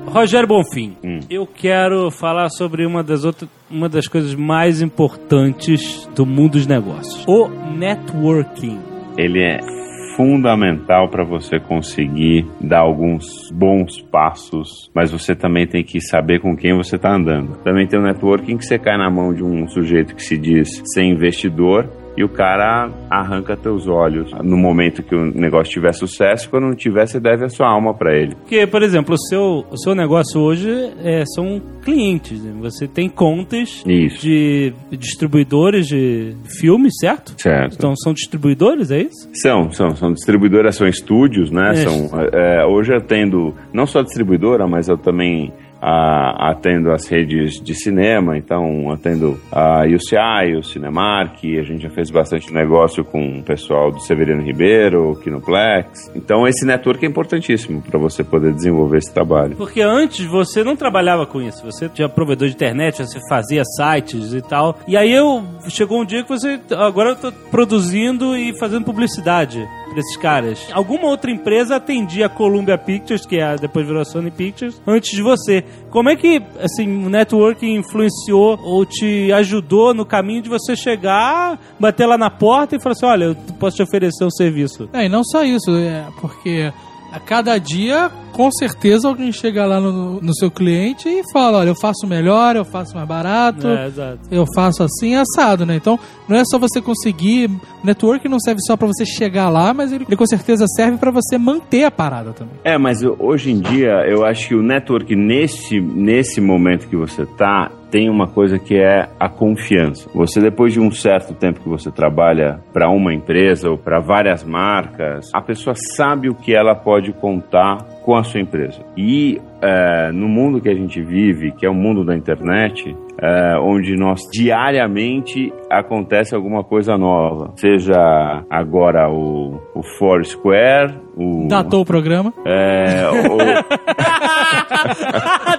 Rogério Bonfim, Hum. eu quero falar sobre uma das outras, uma das coisas mais importantes do mundo dos negócios: o networking. Ele é fundamental para você conseguir dar alguns bons passos, mas você também tem que saber com quem você está andando. Também tem o networking que você cai na mão de um sujeito que se diz ser investidor e o cara arranca teus olhos no momento que o negócio tiver sucesso, quando não tiver, você deve a sua alma para ele. Porque, por exemplo, o seu, o seu negócio hoje é, são clientes. né? Você tem contas Isso. de distribuidores de filmes, certo? Certo. Então são distribuidores, é isso? São, são, são distribuidoras, são estúdios, né? É. São, é, hoje eu atendo não só distribuidora, mas eu também ah, atendo as redes de cinema, então atendo a UCI, o Cinemark, a gente já fez bastante negócio com o pessoal do Severino Ribeiro, Kinoplex. Então esse network é importantíssimo para você poder desenvolver esse trabalho. Porque antes você não trabalhava com isso. Você tinha provedor de internet, você fazia sites e tal. E aí eu chegou um dia que você agora eu tô produzindo e fazendo publicidade pra esses caras. Alguma outra empresa atendia a Columbia Pictures, que é, depois virou a Sony Pictures, antes de você. Como é que assim, o networking influenciou ou te ajudou no caminho de você chegar, bater lá na porta e falar assim: olha, eu posso te oferecer um serviço? É, e não só isso, é porque a cada dia, com certeza, alguém chega lá no, no seu cliente e fala: olha, eu faço melhor, eu faço mais barato. É. Eu faço assim assado, né? Então, não é só você conseguir. Network não serve só pra você chegar lá, mas ele, ele com certeza serve pra você manter a parada também. É, mas hoje em dia eu acho que o network nesse, nesse momento que você tá tem uma coisa que é a confiança. Você depois de um certo tempo que você trabalha para uma empresa ou para várias marcas, a pessoa sabe o que ela pode contar com a sua empresa. E é, no mundo que a gente vive, que é o mundo da internet, é, onde nós diariamente acontece alguma coisa nova, seja agora o, o Foursquare, o Datou o programa. é, o- [laughs]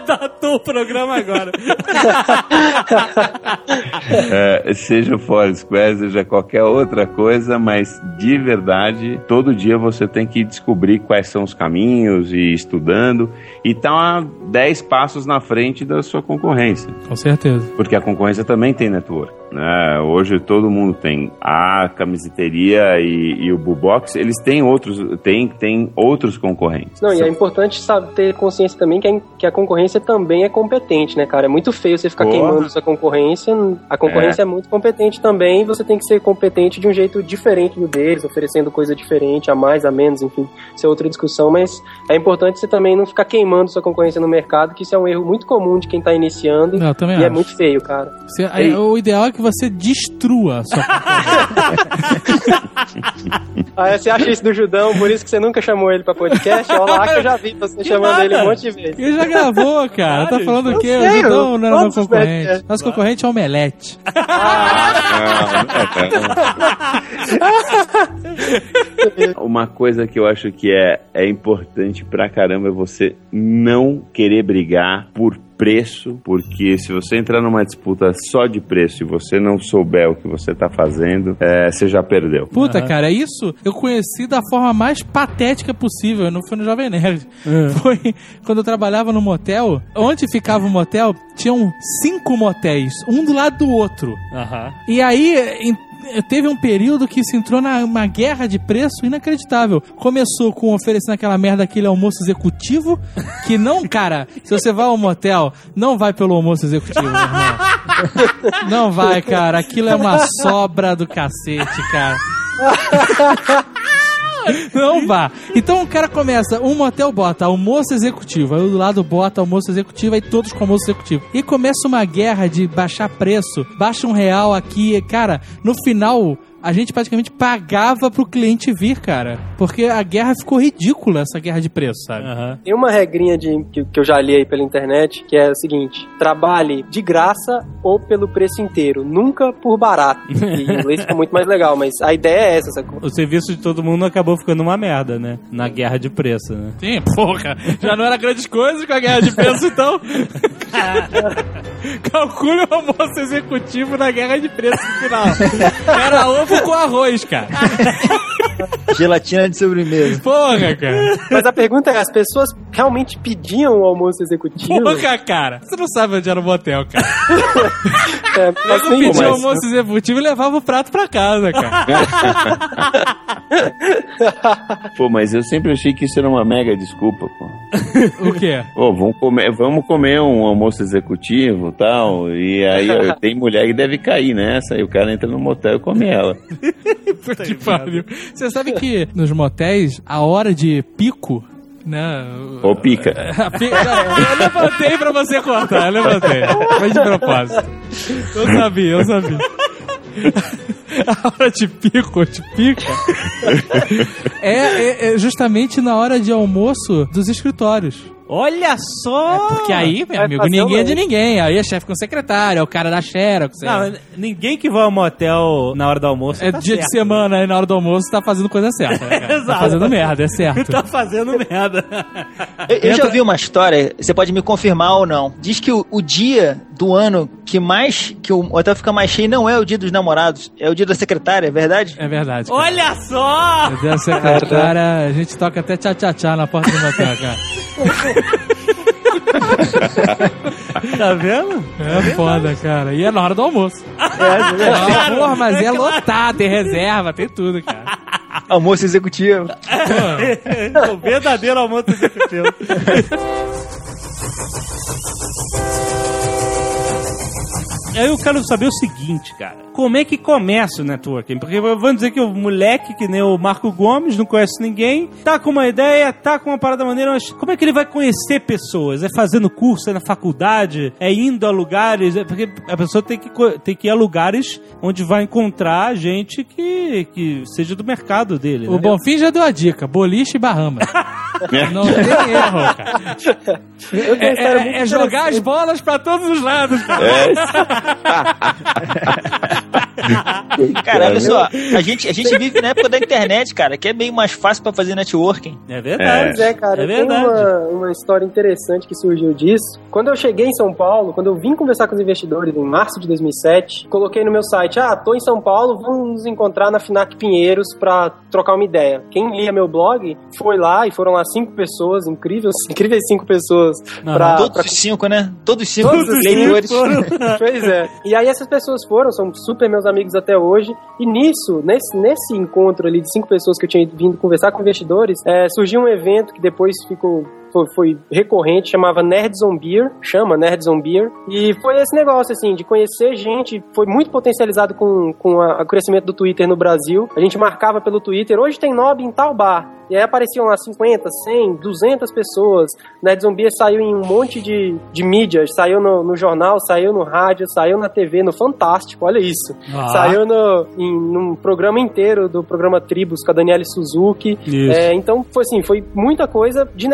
Datou o programa agora. [laughs] é, seja o Foursquare, seja qualquer outra coisa, mas de verdade, todo dia você tem que descobrir quais são os caminhos e ir estudando e tá 10 passos na frente da sua concorrência. Com certeza. Porque a concorrência também tem network. Né? Hoje todo mundo tem a camiseteria e, e o Bubox, eles têm outros, tem, tem outros concorrentes. Não, e é importante sabe, ter consciência também que a, que a concorrência também é competente, né, cara? É muito feio você ficar Porra. queimando sua concorrência. A concorrência é. muito competente também e você tem que ser competente de um jeito diferente do deles, oferecendo coisa diferente, a mais, a menos, enfim. Isso é outra discussão, mas é importante você também não ficar queimando sua concorrência no mercado, que isso é um erro muito comum de quem tá iniciando. Eu também e é acho. muito feio, cara. Você- aí, o ideal é que você destrua a sua [laughs] Ah, você acha isso do Judão, por isso que você nunca chamou ele pra podcast? Olha lá que eu já vi você chamando nada. ele um monte de vezes. Ele já gravou, cara. Tá falando o quê? O Judão não era meu todos os concorrente. Nosso concorrente é o Omelete. [laughs] Uma coisa que eu acho que é, é importante pra caramba é você não querer brigar por preço, porque se você entrar numa disputa só de preço e você não souber o que você tá fazendo, é, você já perdeu. Puta, cara, isso eu conheci da forma mais patética possível. Não foi no Jovem Nerd. [laughs] Foi quando eu trabalhava no motel. Onde ficava o motel, tinham cinco motéis, um do lado do outro. Aham. E aí em- teve um período que se entrou numa guerra de preço inacreditável. Começou com oferecendo aquela merda, aquele almoço executivo, que não, cara, se você vai ao motel, não vai pelo almoço executivo, meu irmão. Não vai, cara. Aquilo é uma sobra do cacete, cara. Não vá. Então o cara começa, um motel bota almoço executivo, aí do lado bota almoço executivo, aí todos com almoço executivo. E começa uma guerra de baixar preço, baixa um real aqui. Cara, no final, a gente praticamente pagava pro cliente vir, cara. Porque a guerra ficou ridícula, essa guerra de preço, sabe? Aham. Tem uma regrinha de, que, que eu já li aí pela internet, que é o seguinte: trabalhe de graça ou pelo preço inteiro, nunca por barato. [laughs] E em inglês fica muito mais legal, mas a ideia é essa, sacou? O serviço de todo mundo acabou ficando uma merda, né? Na guerra de preço, né? Sim, porra. Já não era grandes coisas com a guerra de preço, então. [laughs] [laughs] Calcule o almoço executivo na guerra de preço no final. Era ovo com arroz, cara. [laughs] Gelatina de sobremesa. Porra, cara. Mas a pergunta é: as pessoas realmente pediam o almoço executivo? Porra, cara. Você não sabe onde era o motel, cara. [laughs] É, Eu mas tem pedia o mas- almoço executivo e levava o prato pra casa, cara. [laughs] Pô, mas eu sempre achei que isso era uma mega desculpa, pô. O quê? Pô, vamos comer, vamos comer um almoço executivo e tal. E aí ó, [laughs] tem mulher que deve cair nessa. Aí o cara entra no motel e come ela. Puta que pariu. Você sabe que nos motéis, a hora de pico, né? Ou pica. [laughs] Eu levantei pra você cortar, eu levantei. Foi de propósito. Eu sabia, eu sabia. [laughs] A hora de pico, de pica, é, é- é justamente na hora de almoço dos escritórios. Olha só! Porque aí, meu vai amigo, ninguém é de ninguém. Aí é chefe com secretário, é o cara da Xerox. é- Não, ninguém que vai ao motel na hora do almoço É tá dia de certo. semana aí na hora do almoço tá fazendo coisa certa. Né, cara? [laughs] Tá Exato. fazendo merda, é certo. Tá fazendo merda. Eu, eu já vi uma história, você pode me confirmar ou não. Diz que o, o dia do ano que mais. que o hotel fica mais cheio não é o dia dos namorados, é o dia da secretária, é verdade? É verdade. cara. Olha só! Meu Deus, secretária, a gente toca até tchá-tchá-tchá na porta do motel, cara. [laughs] Tá vendo? É foda, cara. E é na hora do almoço. É, Ah, porra, mas é lotado, tem reserva, tem tudo, cara. Almoço executivo. [laughs] o verdadeiro almoço executivo. [laughs] Aí eu quero saber o seguinte, cara. Como é que começa o networking? Porque vamos dizer que o moleque, que nem o Marco Gomes, não conhece ninguém, tá com uma ideia, tá com uma parada maneira, mas como é que ele vai conhecer pessoas? É fazendo curso, é na faculdade, é indo a lugares? É porque a pessoa tem que, tem que ir a lugares onde vai encontrar gente que, que seja do mercado dele. O né? Bonfim já deu a dica: boliche e Bahamas. [laughs] Não tem erro, cara. Muito É, é jogar as bolas pra todos os lados, cara. [laughs] [laughs] Cara, olha só, a gente, a gente vive na época da internet, cara, que é meio mais fácil pra fazer networking. É verdade. Pois é, cara. É tem verdade. uma, uma história interessante que surgiu disso. Quando eu cheguei em São Paulo, quando eu vim conversar com os investidores em março de 2007, coloquei no meu site, ah, tô em São Paulo, vamos nos encontrar na Finac Pinheiros pra trocar uma ideia. Quem lia meu blog foi lá e foram lá cinco pessoas, incríveis, [laughs] incríveis cinco pessoas, Aham. pra, Todos pra os cinco, né? Todos os cinco Todos os leitores. [laughs] pois é. E aí essas pessoas foram, são super meus amigos até hoje. E nisso, nesse, nesse encontro ali de cinco pessoas que eu tinha vindo conversar com investidores, é, surgiu um evento que depois ficou foi, foi recorrente, chamava Nerds on Beer, chama Nerds on Beer, e foi esse negócio, assim, de conhecer gente, foi muito potencializado com, com o crescimento do Twitter no Brasil, a gente marcava pelo Twitter, hoje tem Nob em tal bar, e aí apareciam lá 50, 100, 200 pessoas, Nerds on Beer saiu em um monte de, de mídias, saiu no, no jornal, saiu no rádio, saiu na TV, no Fantástico, olha isso, Ah. saiu no, em, num programa inteiro do programa Tribus com a Daniele Suzuki, é, então, foi assim, foi muita coisa de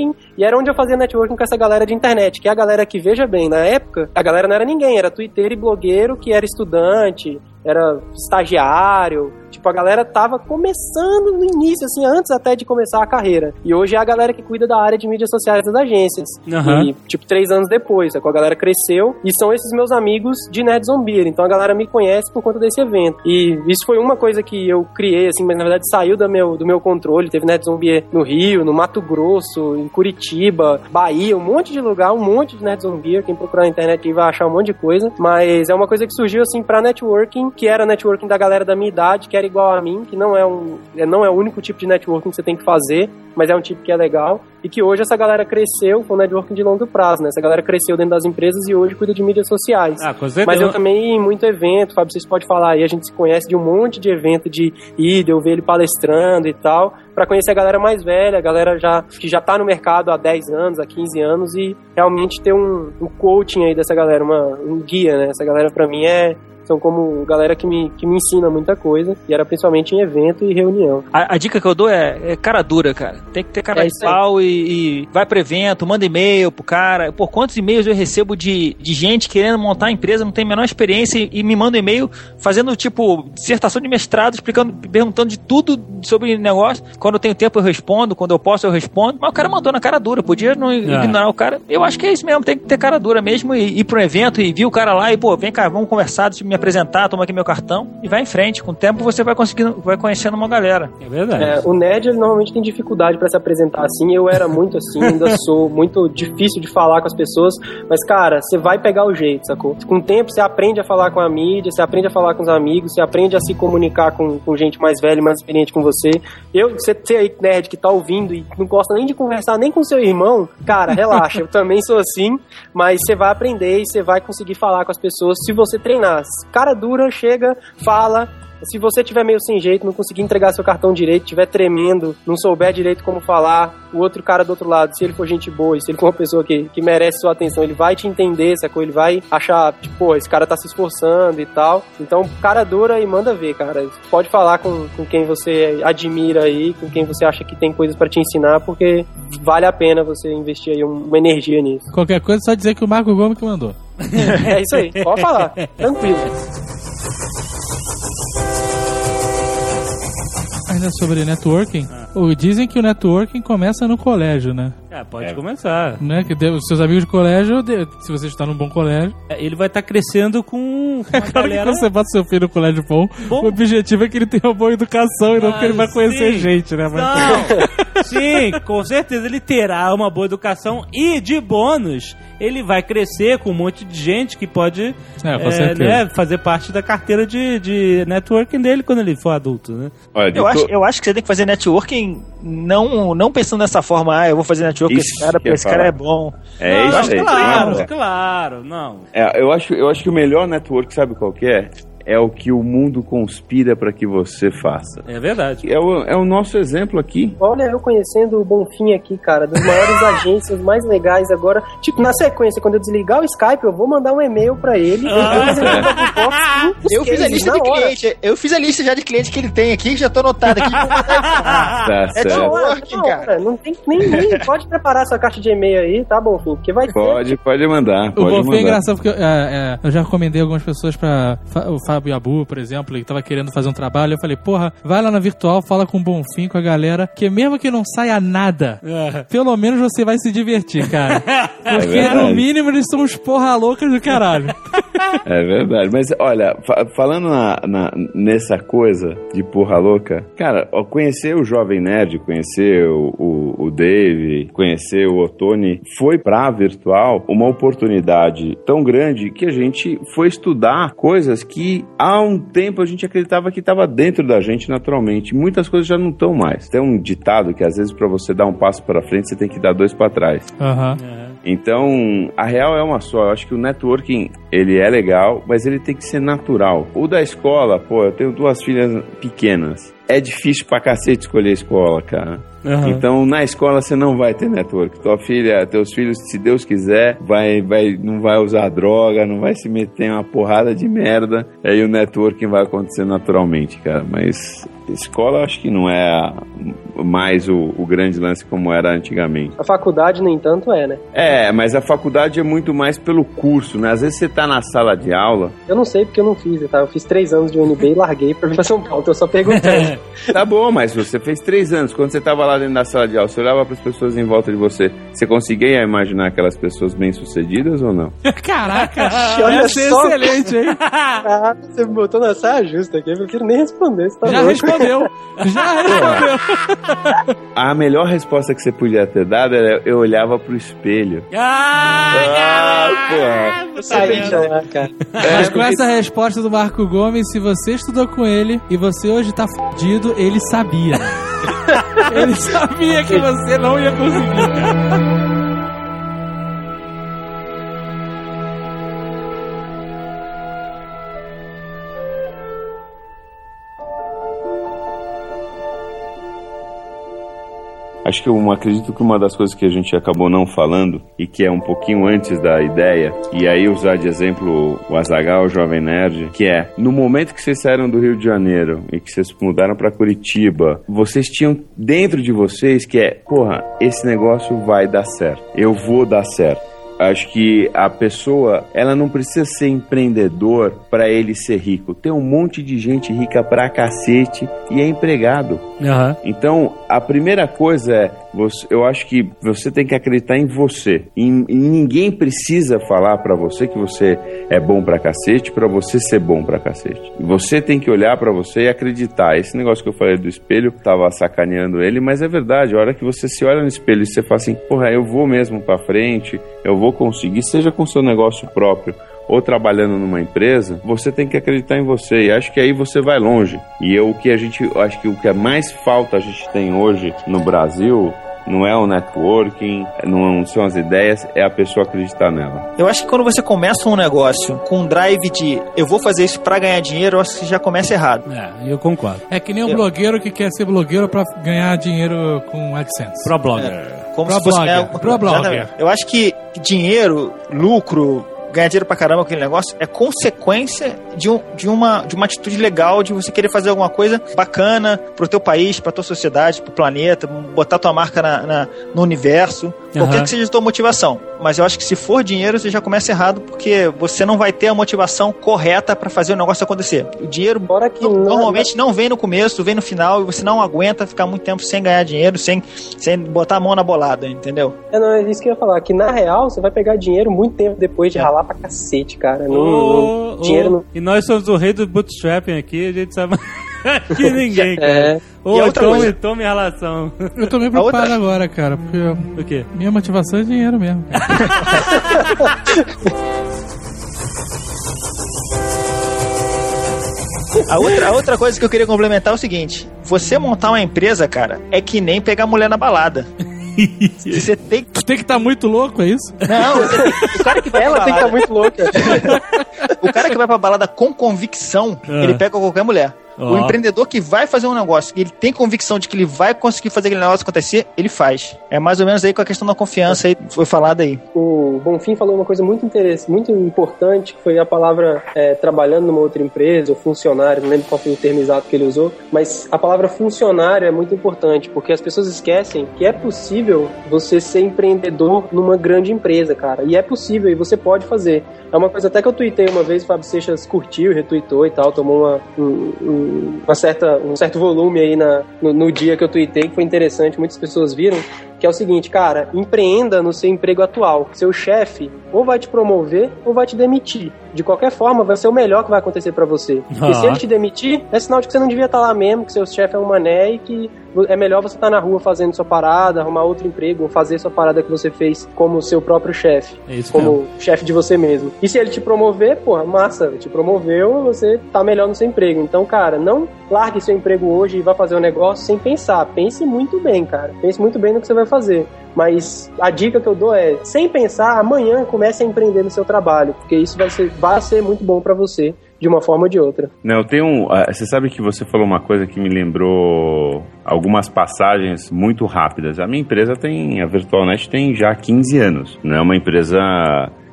networking e era onde eu fazia networking com essa galera de internet, que é a galera que, veja bem, na época, a galera não era ninguém, era twitter e blogueiro que era estudante, era estagiário, tipo, a galera tava começando no início, assim, antes até de começar a carreira. E hoje é a galera que cuida da área de mídias sociais das agências. Aham. E, tipo, três anos depois, a galera cresceu e são esses meus amigos de Nerd Zombier. Então a galera me conhece por conta desse evento. E isso foi uma coisa que eu criei, assim, mas na verdade saiu do meu, do meu controle. Teve Nerd Zombier no Rio, no Mato Grosso, em Curitiba, Bahia, um monte de lugar, um monte de Nerd Zombier. Quem procurar na internet aí vai achar um monte de coisa. Mas é uma coisa que surgiu, assim, pra networking que era networking da galera da minha idade, que era igual a mim, que não é um é- não é o único tipo de networking que você tem que fazer, mas é um tipo que é legal. E que hoje essa galera cresceu com networking de longo prazo, né? Essa galera cresceu dentro das empresas e hoje cuida de mídias sociais. Ah, com certeza. Mas eu também em muito evento, Fábio, vocês podem falar aí, a gente se conhece de um monte de evento de ir, eu ver ele palestrando e tal, pra conhecer a galera mais velha, a galera já, que já tá no mercado há 10 anos, há 15 anos e realmente ter um, um coaching aí dessa galera, uma, um guia, né? Essa galera pra mim é são como galera que me, que me ensina muita coisa, e era principalmente em evento e reunião. A, a dica que eu dou é, é cara dura, cara. Tem que ter cara É de pau e, e vai pro evento, manda e-mail pro cara. Por quantos e-mails eu recebo de, de gente querendo montar a empresa, não tem a menor experiência e, e me manda um e-mail fazendo, tipo, dissertação de mestrado, explicando, perguntando de tudo sobre negócio. Quando eu tenho tempo eu respondo, quando eu posso eu respondo. Mas o cara mandou na cara dura, podia não ignorar o cara. Eu acho que é isso mesmo, tem que ter cara dura mesmo e ir pro evento e vir o cara lá e, pô, vem cá, vamos conversar, deixa eu me apresentar, toma aqui meu cartão e vai em frente. Com o tempo você vai conseguindo, vai conhecendo uma galera. É verdade. É, o nerd ele normalmente tem dificuldade pra se apresentar assim. Eu era muito assim, ainda [laughs] sou muito difícil de falar com as pessoas. Mas, cara, você vai pegar o jeito, sacou? Com o tempo você aprende a falar com a mídia, você aprende a falar com os amigos, você aprende a se comunicar com, com gente mais velha e mais experiente com você. Eu, você você aí, nerd, que tá ouvindo e não gosta nem de conversar nem com seu irmão, cara, relaxa. Eu [laughs] também sou assim, mas você vai aprender e você vai conseguir falar com as pessoas se você treinar. Cara dura, chega, fala, se você tiver meio sem jeito, não conseguir entregar seu cartão direito, tiver tremendo, não souber direito como falar, o outro cara do outro lado, se ele for gente boa e se ele for uma pessoa que, que merece sua atenção, ele vai te entender, sacou? Ele vai achar, tipo, pô, esse cara tá se esforçando e tal. Então, cara dura e manda ver, cara. Pode falar com, com quem você admira aí, com quem você acha que tem coisas pra te ensinar, porque vale a pena você investir aí um- uma energia nisso. Qualquer coisa, só dizer que o Marco Gomes que mandou. [laughs] É isso aí, pode falar. Tranquilo. Ainda sobre networking, dizem que o networking começa no colégio, né? É, pode É. começar. né? Que os seus amigos de colégio, de- se você está num bom colégio, É, Ele vai estar crescendo com [laughs] é claro que galera... quando você bota seu filho no colégio bom, Bom. o objetivo é que ele tenha uma boa educação e não que ele vai Ah, conhecer sim. gente, né? Mas- Não, [laughs] sim, com certeza ele terá uma boa educação e de bônus ele vai crescer com um monte de gente que pode É, é, né, fazer parte da carteira de, de networking dele quando ele for adulto, né? Olha, Eu acho, to- eu acho que você tem que fazer networking não, não pensando dessa forma, ah, eu vou fazer networking com esse cara, que porque esse cara é bom. É Não, isso aí. Claro, É. claro, não. É, eu, acho, eu acho que o melhor network, sabe qual que é? É o que o mundo conspira para que você faça. É verdade. É o, é o nosso exemplo aqui. Olha, eu conhecendo o Bonfim aqui, cara, das maiores [laughs] agências mais legais agora. Tipo, na sequência, quando eu desligar o Skype, eu vou mandar um e-mail pra ele. eu com os [laughs] Eu fiz a lista de hora. cliente. Eu fiz a lista já de clientes que ele tem aqui, já tô anotado aqui. [laughs] Tá É certo. Networking, hora. cara. Não tem nem, nem pode preparar sua caixa de e-mail aí, tá, Bonfim? Porque vai. Pode, pode mandar. O Pode Bonfim é mandar. engraçado porque é, é, eu já recomendei algumas pessoas pra. Fa- O Fábio Abu, por exemplo, que tava querendo fazer um trabalho. Eu falei, porra, vai lá na virtual, fala com o Bonfim, com a galera, que mesmo que não saia nada, É. pelo menos você vai se divertir, cara. [laughs] Porque verdade. no mínimo eles são uns porra loucas do caralho. É verdade. Mas olha, fa- falando na, na- nessa coisa de porra louca, cara, ó, conhecer o Jovem Nerd, conhecer o, o, o Dave, conhecer o Otone, foi pra virtual uma oportunidade tão grande que a gente foi estudar coisas que há um tempo a gente acreditava que estava dentro da gente naturalmente. Muitas coisas já não estão mais. Tem um ditado que às vezes para você dar um passo para frente você tem que dar dois para trás. Aham. Então, a real é uma só. Eu acho que o networking, ele é legal, mas ele tem que ser natural. O da escola, pô, eu tenho duas filhas pequenas. É difícil pra cacete escolher escola, cara. Aham. Então, na escola você não vai ter network. Tua filha, teus filhos, se Deus quiser, vai, vai, não vai usar droga, não vai se meter em uma porrada de merda. Aí o networking vai acontecer naturalmente, cara. Mas escola eu acho que não é a- mais o, o grande lance como era antigamente. A faculdade, no entanto, é, né? É, mas a faculdade é muito mais pelo curso, né? Às vezes você tá na sala de aula. Eu não sei porque eu não fiz, tá? Eu fiz três anos de UNB e larguei pra vir pra São Paulo, tô só perguntando. [laughs] [laughs] Tá bom, mas você fez três anos. Quando você tava lá dentro da sala de aula, você olhava para as pessoas em volta de você. Você conseguia imaginar aquelas pessoas bem-sucedidas ou não? [laughs] Caraca, [laughs] Olha ia ser só. excelente, hein? Ah, você me botou na saia justa aqui, eu não quero nem responder. Tá Já louco. respondeu. Já respondeu. A melhor resposta que você podia ter dado era eu olhava pro espelho. Ah, pô. Saí de lá, cara. Mas com essa resposta do Marco Gomes, se você estudou com ele e você hoje tá fudido, ele sabia. [laughs] ele sabia que você não ia conseguir, cara. Acho que eu acredito que uma das coisas que a gente acabou não falando e que é um pouquinho antes da ideia, e aí usar de exemplo o Azagal, o Jovem Nerd, que é no momento que vocês saíram do Rio de Janeiro e que vocês mudaram para Curitiba, vocês tinham dentro de vocês que é, porra, esse negócio vai dar certo, eu vou dar certo. Acho que a pessoa, ela não precisa ser empreendedor para ele ser rico. Tem um monte de gente rica pra cacete e é empregado. Aham. Então, a primeira coisa é, você- eu acho que você tem que acreditar em você. E, e ninguém precisa falar pra você que você é bom pra cacete pra você ser bom pra cacete. Você tem que olhar pra você e acreditar. Esse negócio que eu falei do espelho, tava sacaneando ele, mas é verdade. A hora que você se olha no espelho e você fala assim, porra, eu vou mesmo pra frente, eu vou conseguir, seja com seu negócio próprio ou trabalhando numa empresa, você tem que acreditar em você. E acho que aí você vai longe. E eu, o que a gente, acho que o que é mais falta a gente tem hoje no Brasil não é o networking, não são as ideias, é a pessoa acreditar nela. Eu acho que quando você começa um negócio com um drive de eu vou fazer isso pra ganhar dinheiro, eu acho que já começa errado. É, eu concordo. É que nem um Eu- blogueiro que quer ser blogueiro pra ganhar dinheiro com AdSense. Pro blogger. Como Pro se fosse blogger, ganhar- pro blogger. Eu acho que dinheiro, lucro, ganhar dinheiro pra caramba com aquele negócio é consequência de, um, de, uma, de uma atitude legal de você querer fazer alguma coisa bacana pro teu país, pra tua sociedade, pro planeta, botar tua marca na, na- no universo, qualquer que seja a tua motivação. Mas eu acho que se for dinheiro, você já começa errado porque você não vai ter a motivação correta pra fazer o negócio acontecer. O dinheiro não- normalmente não vem no começo, vem no final e você não aguenta ficar muito tempo sem ganhar dinheiro, sem, sem botar a mão na bolada, entendeu? É, não, é isso que eu ia falar. Que na real, você vai pegar dinheiro muito tempo depois de ralar pra cacete, cara. Não, não- dinheiro não. E nós somos o rei do bootstrapping aqui, a gente sabe [laughs] que ninguém, cara. É. Ô, a outra tome, coisa- tome a relação. Eu tô meio A outra- preocupado agora, cara, porque O quê? minha motivação é dinheiro mesmo. [laughs] A outra, a outra coisa que eu queria complementar é o seguinte: você montar uma empresa, cara, é que nem pegar mulher na balada. [laughs] Você tem que. Tu tem que estar muito louco, é isso? Não, você tem- o cara que vai Ela pra tem que estar balada, muito louca. o cara que vai pra balada com convicção, Ah. ele pega qualquer mulher. Ó. O empreendedor que vai fazer um negócio, que ele tem convicção de que ele vai conseguir fazer aquele negócio acontecer, ele faz. É mais ou menos aí com a questão da confiança aí, foi falado aí. O Bonfim falou uma coisa muito interessante, muito importante, que foi a palavra é, trabalhando numa outra empresa, ou funcionário, não lembro qual foi o termo exato que ele usou, mas a palavra funcionário é muito importante, porque as pessoas esquecem que é possível você ser empreendedor numa grande empresa, cara. E é possível, e você pode fazer. É uma coisa até que eu tuitei uma vez, o Fábio Seixas curtiu, retweetou e tal, tomou uma, um, um- uma certa, um certo volume aí na, no, no dia que eu tuitei, que foi interessante, muitas pessoas viram, que é o seguinte, cara, empreenda no seu emprego atual. Seu chefe ou vai te promover ou vai te demitir. De qualquer forma, vai ser o melhor que vai acontecer pra você. Porque se Ah. ele te demitir, é sinal de que você não devia estar lá mesmo, que seu chefe é um mané e que é melhor você estar na rua fazendo sua parada, arrumar outro emprego, ou fazer sua parada que você fez como seu próprio chefe É como chefe de você mesmo. E se ele te promover, porra, massa, te promoveu, você tá melhor no seu emprego. Então, cara, não largue seu emprego hoje e vá fazer um negócio sem pensar. Pense muito bem, cara. Pense muito bem no que você vai fazer. Mas a dica que eu dou é, sem pensar, amanhã comece a empreender no seu trabalho, porque isso vai ser, vai ser muito bom pra você, de uma forma ou de outra. Não, tenho. um- ah, Você sabe que você falou uma coisa que me lembrou algumas passagens muito rápidas. A minha empresa tem. A VirtualNet tem já 15 anos. Não é uma empresa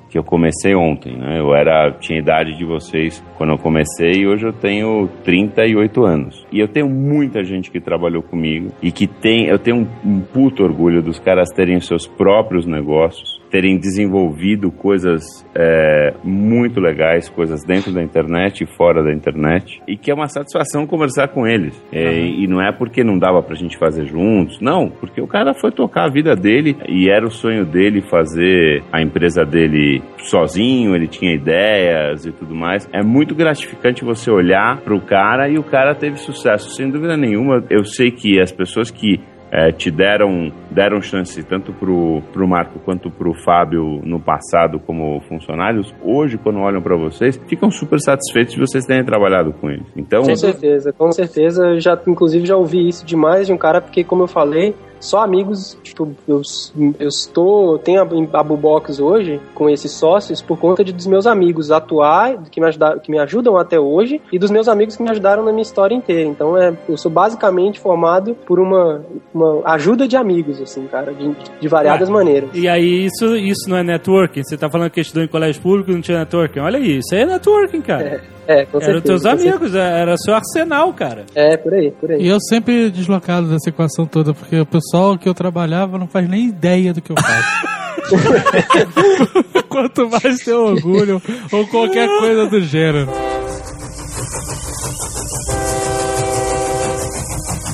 que eu comecei ontem, né? Eu era tinha idade de vocês quando eu comecei e hoje eu tenho 38 anos. E eu tenho muita gente que trabalhou comigo e que tem, eu tenho um, um puto orgulho dos caras terem seus próprios negócios terem desenvolvido coisas é, muito legais, coisas dentro da internet e fora da internet, e que é uma satisfação conversar com eles. É, E não é porque não dava pra gente fazer juntos, não, porque o cara foi tocar a vida dele e era o sonho dele fazer a empresa dele sozinho, ele tinha ideias e tudo mais. É muito gratificante você olhar pro cara e o cara teve sucesso, sem dúvida nenhuma. Eu sei que as pessoas que é, te deram, deram chance tanto pro, pro Marco quanto pro Fábio no passado como funcionários, hoje, quando olham para vocês, ficam super satisfeitos de vocês terem trabalhado com eles. Então, Com certeza, com certeza. Já, inclusive, já ouvi isso demais de um cara, porque, como eu falei, só amigos, tipo, eu, eu estou, tenho a, a Bubox hoje com esses sócios por conta de, dos meus amigos atuais, que me, ajudaram, que me ajudam até hoje, e dos meus amigos que me ajudaram na minha história inteira. Então, é, eu sou basicamente formado por uma, uma ajuda de amigos, assim, cara, de, de variadas Ué, maneiras. E aí, isso, isso não é networking? Você tá falando que estudou em colégio público e não tinha networking? Olha aí, isso aí é networking, cara. É, com Eram teus amigos, era seu arsenal, cara. É, por aí, por aí. E eu sempre deslocado dessa equação toda, porque o pessoal que eu trabalhava não faz nem ideia do que eu faço. [laughs] Quanto mais ter orgulho ou qualquer coisa do gênero.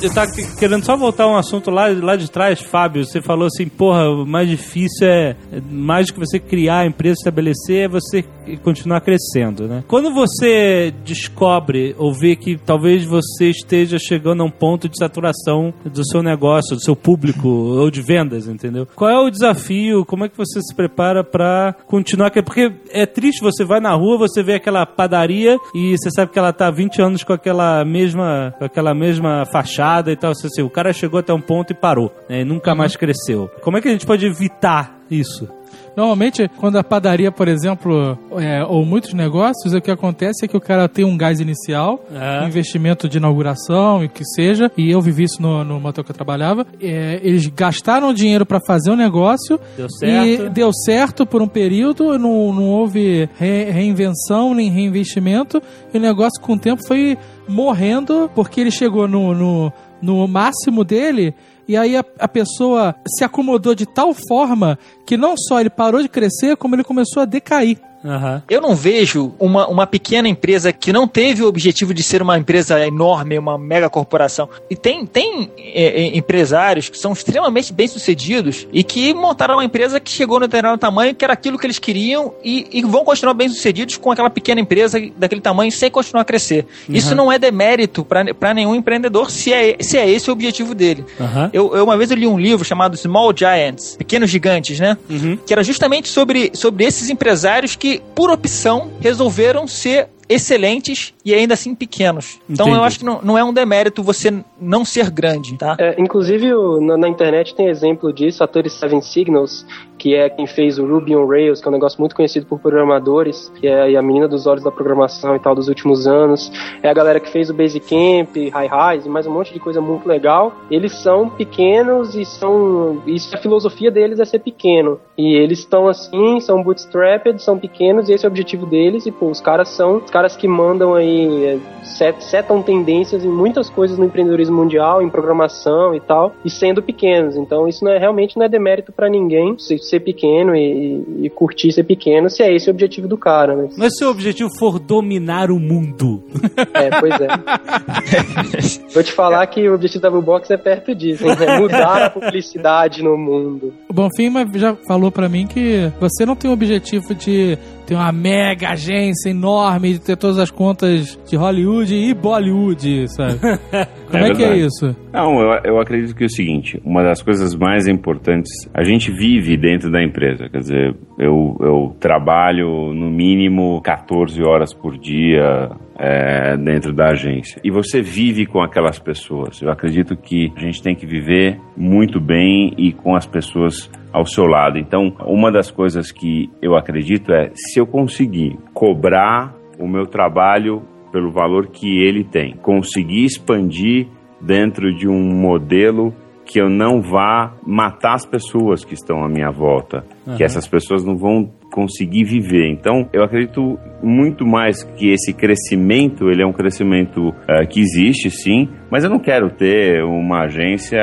Eu tava que- querendo só voltar a um assunto lá, lá de trás, Fábio. Você falou assim, porra, o mais difícil é, é mais do que você criar a empresa, estabelecer, é você continuar crescendo, né? Quando você descobre ou vê que talvez você esteja chegando a um ponto de saturação do seu negócio, do seu público ou de vendas, entendeu? Qual é o desafio? Como é que você se prepara pra continuar? Porque é triste, você vai na rua, você vê aquela padaria e você sabe que ela tá há 20 anos com aquela mesma, com aquela mesma fachada e tal. Assim, o cara chegou até um ponto e parou, né? E nunca mais cresceu. Como é que a gente pode evitar isso? Normalmente, quando a padaria, por exemplo, é, ou muitos negócios, o que acontece é que o cara tem um gás inicial, É. um investimento de inauguração e o que seja, e eu vivi isso no, no motel que eu trabalhava. É, eles gastaram dinheiro para fazer o negócio Deu certo? e deu certo por um período, não, não houve re- reinvenção nem reinvestimento, e o negócio com o tempo foi morrendo porque ele chegou no, no, no máximo dele. E aí a, a pessoa se acomodou de tal forma que não só ele parou de crescer, como ele começou a decair. Aham. Eu não vejo uma, uma pequena empresa que não teve o objetivo de ser uma empresa enorme, uma mega corporação. E tem, tem é, é, empresários que são extremamente bem-sucedidos e que montaram uma empresa que chegou no determinado tamanho, que era aquilo que eles queriam, e, e vão continuar bem-sucedidos com aquela pequena empresa daquele tamanho sem continuar a crescer. Isso não é demérito para nenhum empreendedor se é, se é esse o objetivo dele. Aham. Eu, eu uma vez eu li um livro chamado Small Giants, Pequenos Gigantes, né? Uhum. Que era justamente sobre, sobre esses empresários que, por opção, resolveram ser excelentes e ainda assim pequenos. Então Entendi. eu acho que não, não é um demérito você não ser grande, tá? É, inclusive, o- na, na internet tem exemplo disso, a 37 Signals, que é quem fez o Ruby on Rails, que é um negócio muito conhecido por programadores, que é a menina dos olhos da programação e tal dos últimos anos. É a galera que fez o Basecamp, High Highs e mais um monte de coisa muito legal. Eles são pequenos e são. Isso a filosofia deles é ser pequeno. E eles estão assim, são bootstrapped, são pequenos, e esse é o objetivo deles. E pô, os caras são os caras que mandam aí, é, set- setam tendências em muitas coisas no empreendedorismo mundial, em programação e tal, e sendo pequenos. Então isso não é realmente não é demérito pra ninguém se- ser pequeno e, e curtir ser pequeno, se é esse o objetivo do cara, né? Mas se o objetivo for dominar o mundo, [laughs] É, pois é. [laughs] Vou te falar que o objetivo da Bubox é perto disso, hein? é mudar a publicidade no mundo. O Bonfim já falou pra mim que você não tem o objetivo de ter uma mega agência enorme, de ter todas as contas de Hollywood e Bollywood, sabe? [laughs] Como é, que é isso? Não, eu, eu acredito que é o seguinte, uma das coisas mais importantes, a gente vive dentro da empresa, quer dizer, eu, eu trabalho no mínimo 14 horas por dia é, dentro da agência. E você vive com aquelas pessoas. Eu acredito que a gente tem que viver muito bem e com as pessoas ao seu lado. Então, uma das coisas que eu acredito é se eu conseguir cobrar o meu trabalho pelo valor que ele tem, conseguir expandir dentro de um modelo que eu não vá matar as pessoas que estão à minha volta, que essas pessoas não vão conseguir viver. Então, eu acredito muito mais que esse crescimento, ele é um crescimento eh, que existe, sim, mas eu não quero ter uma agência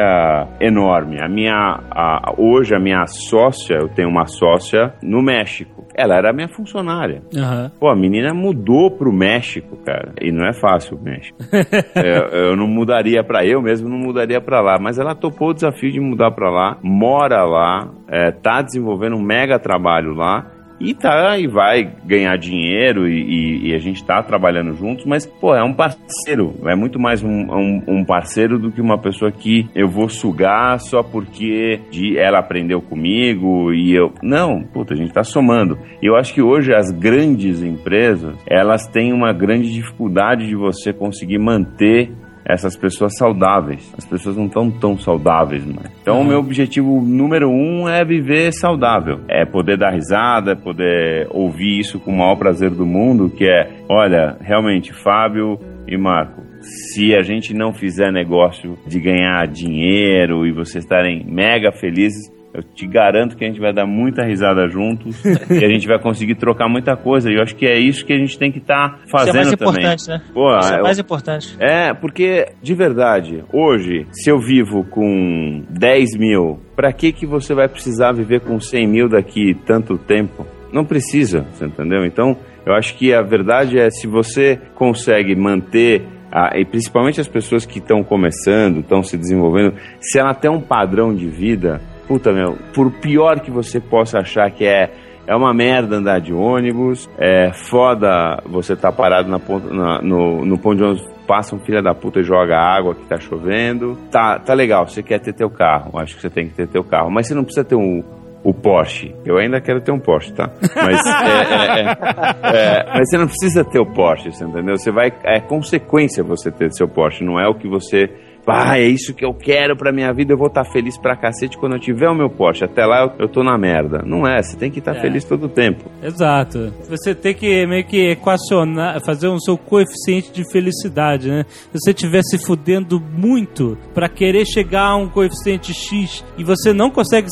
enorme. A minha, a- hoje a minha sócia, eu tenho uma sócia no México. Ela era minha funcionária. Aham. Pô, a menina mudou pro México, cara. E não é fácil o México. [laughs] É, eu não mudaria pra eu mesmo, não mudaria pra lá. Mas ela topou o desafio de mudar pra lá, mora lá, é, tá desenvolvendo um mega trabalho lá. E tá, e vai ganhar dinheiro e, e- a gente tá trabalhando juntos, mas, pô, é um parceiro. É muito mais um, um- um parceiro do que uma pessoa que eu vou sugar só porque de, ela aprendeu comigo e eu. Não, puta, a gente tá somando. Eu acho que hoje as grandes empresas, elas têm uma grande dificuldade de você conseguir manter essas pessoas saudáveis. As pessoas não estão tão saudáveis, né? Então, o meu objetivo número um é viver saudável. É poder dar risada, é poder ouvir isso com o maior prazer do mundo, que é, olha, realmente, Fábio e Marco, se a gente não fizer negócio de ganhar dinheiro e vocês estarem mega felizes, eu te garanto que a gente vai dar muita risada juntos [laughs] e a gente vai conseguir trocar muita coisa. E eu acho que é isso que a gente tem que estar Isso fazendo é mais também. importante, né? Pô, Isso é eu- mais importante. é, porque, de verdade, hoje, se eu vivo com 10 mil, pra que, que você vai precisar viver com 100 mil daqui tanto tempo? Não precisa, você entendeu? Então, eu acho que a verdade é se você consegue manter. a- e principalmente as pessoas que estão começando, estão se desenvolvendo, se ela tem um padrão de vida, puta meu, por pior que você possa achar que é é uma merda andar de ônibus, é foda você tá parado na ponta, na- no, no ponto de ônibus, passa um filho da puta e joga água que tá chovendo. Tá, tá legal, você quer ter teu carro, acho que você tem que ter teu carro, mas você não precisa ter um, o Porsche. Eu ainda quero ter um Porsche, tá? Mas, é, é, é, é, mas você não precisa ter o Porsche, entendeu? Você vai, é consequência você ter seu Porsche, não é o que você ah, é isso que eu quero pra minha vida, eu vou estar feliz pra cacete quando eu tiver o meu Porsche. Até lá eu, eu tô na merda. Não é, você tem que estar É. feliz todo o tempo. Exato. Você tem que meio que equacionar, fazer um seu coeficiente de felicidade, né? Se você estiver se fudendo muito pra querer chegar a um coeficiente X e você não consegue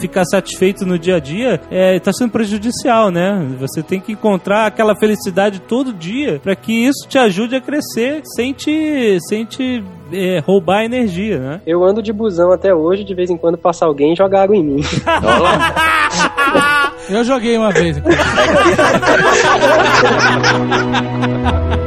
ficar satisfeito no dia a dia, é, tá sendo prejudicial, né? Você tem que encontrar aquela felicidade todo dia pra que isso te ajude a crescer sem te, sem te é, roubar a energia, né? Eu ando de busão até hoje, de vez em quando passa alguém e joga água em mim. Eu joguei uma vez. [laughs]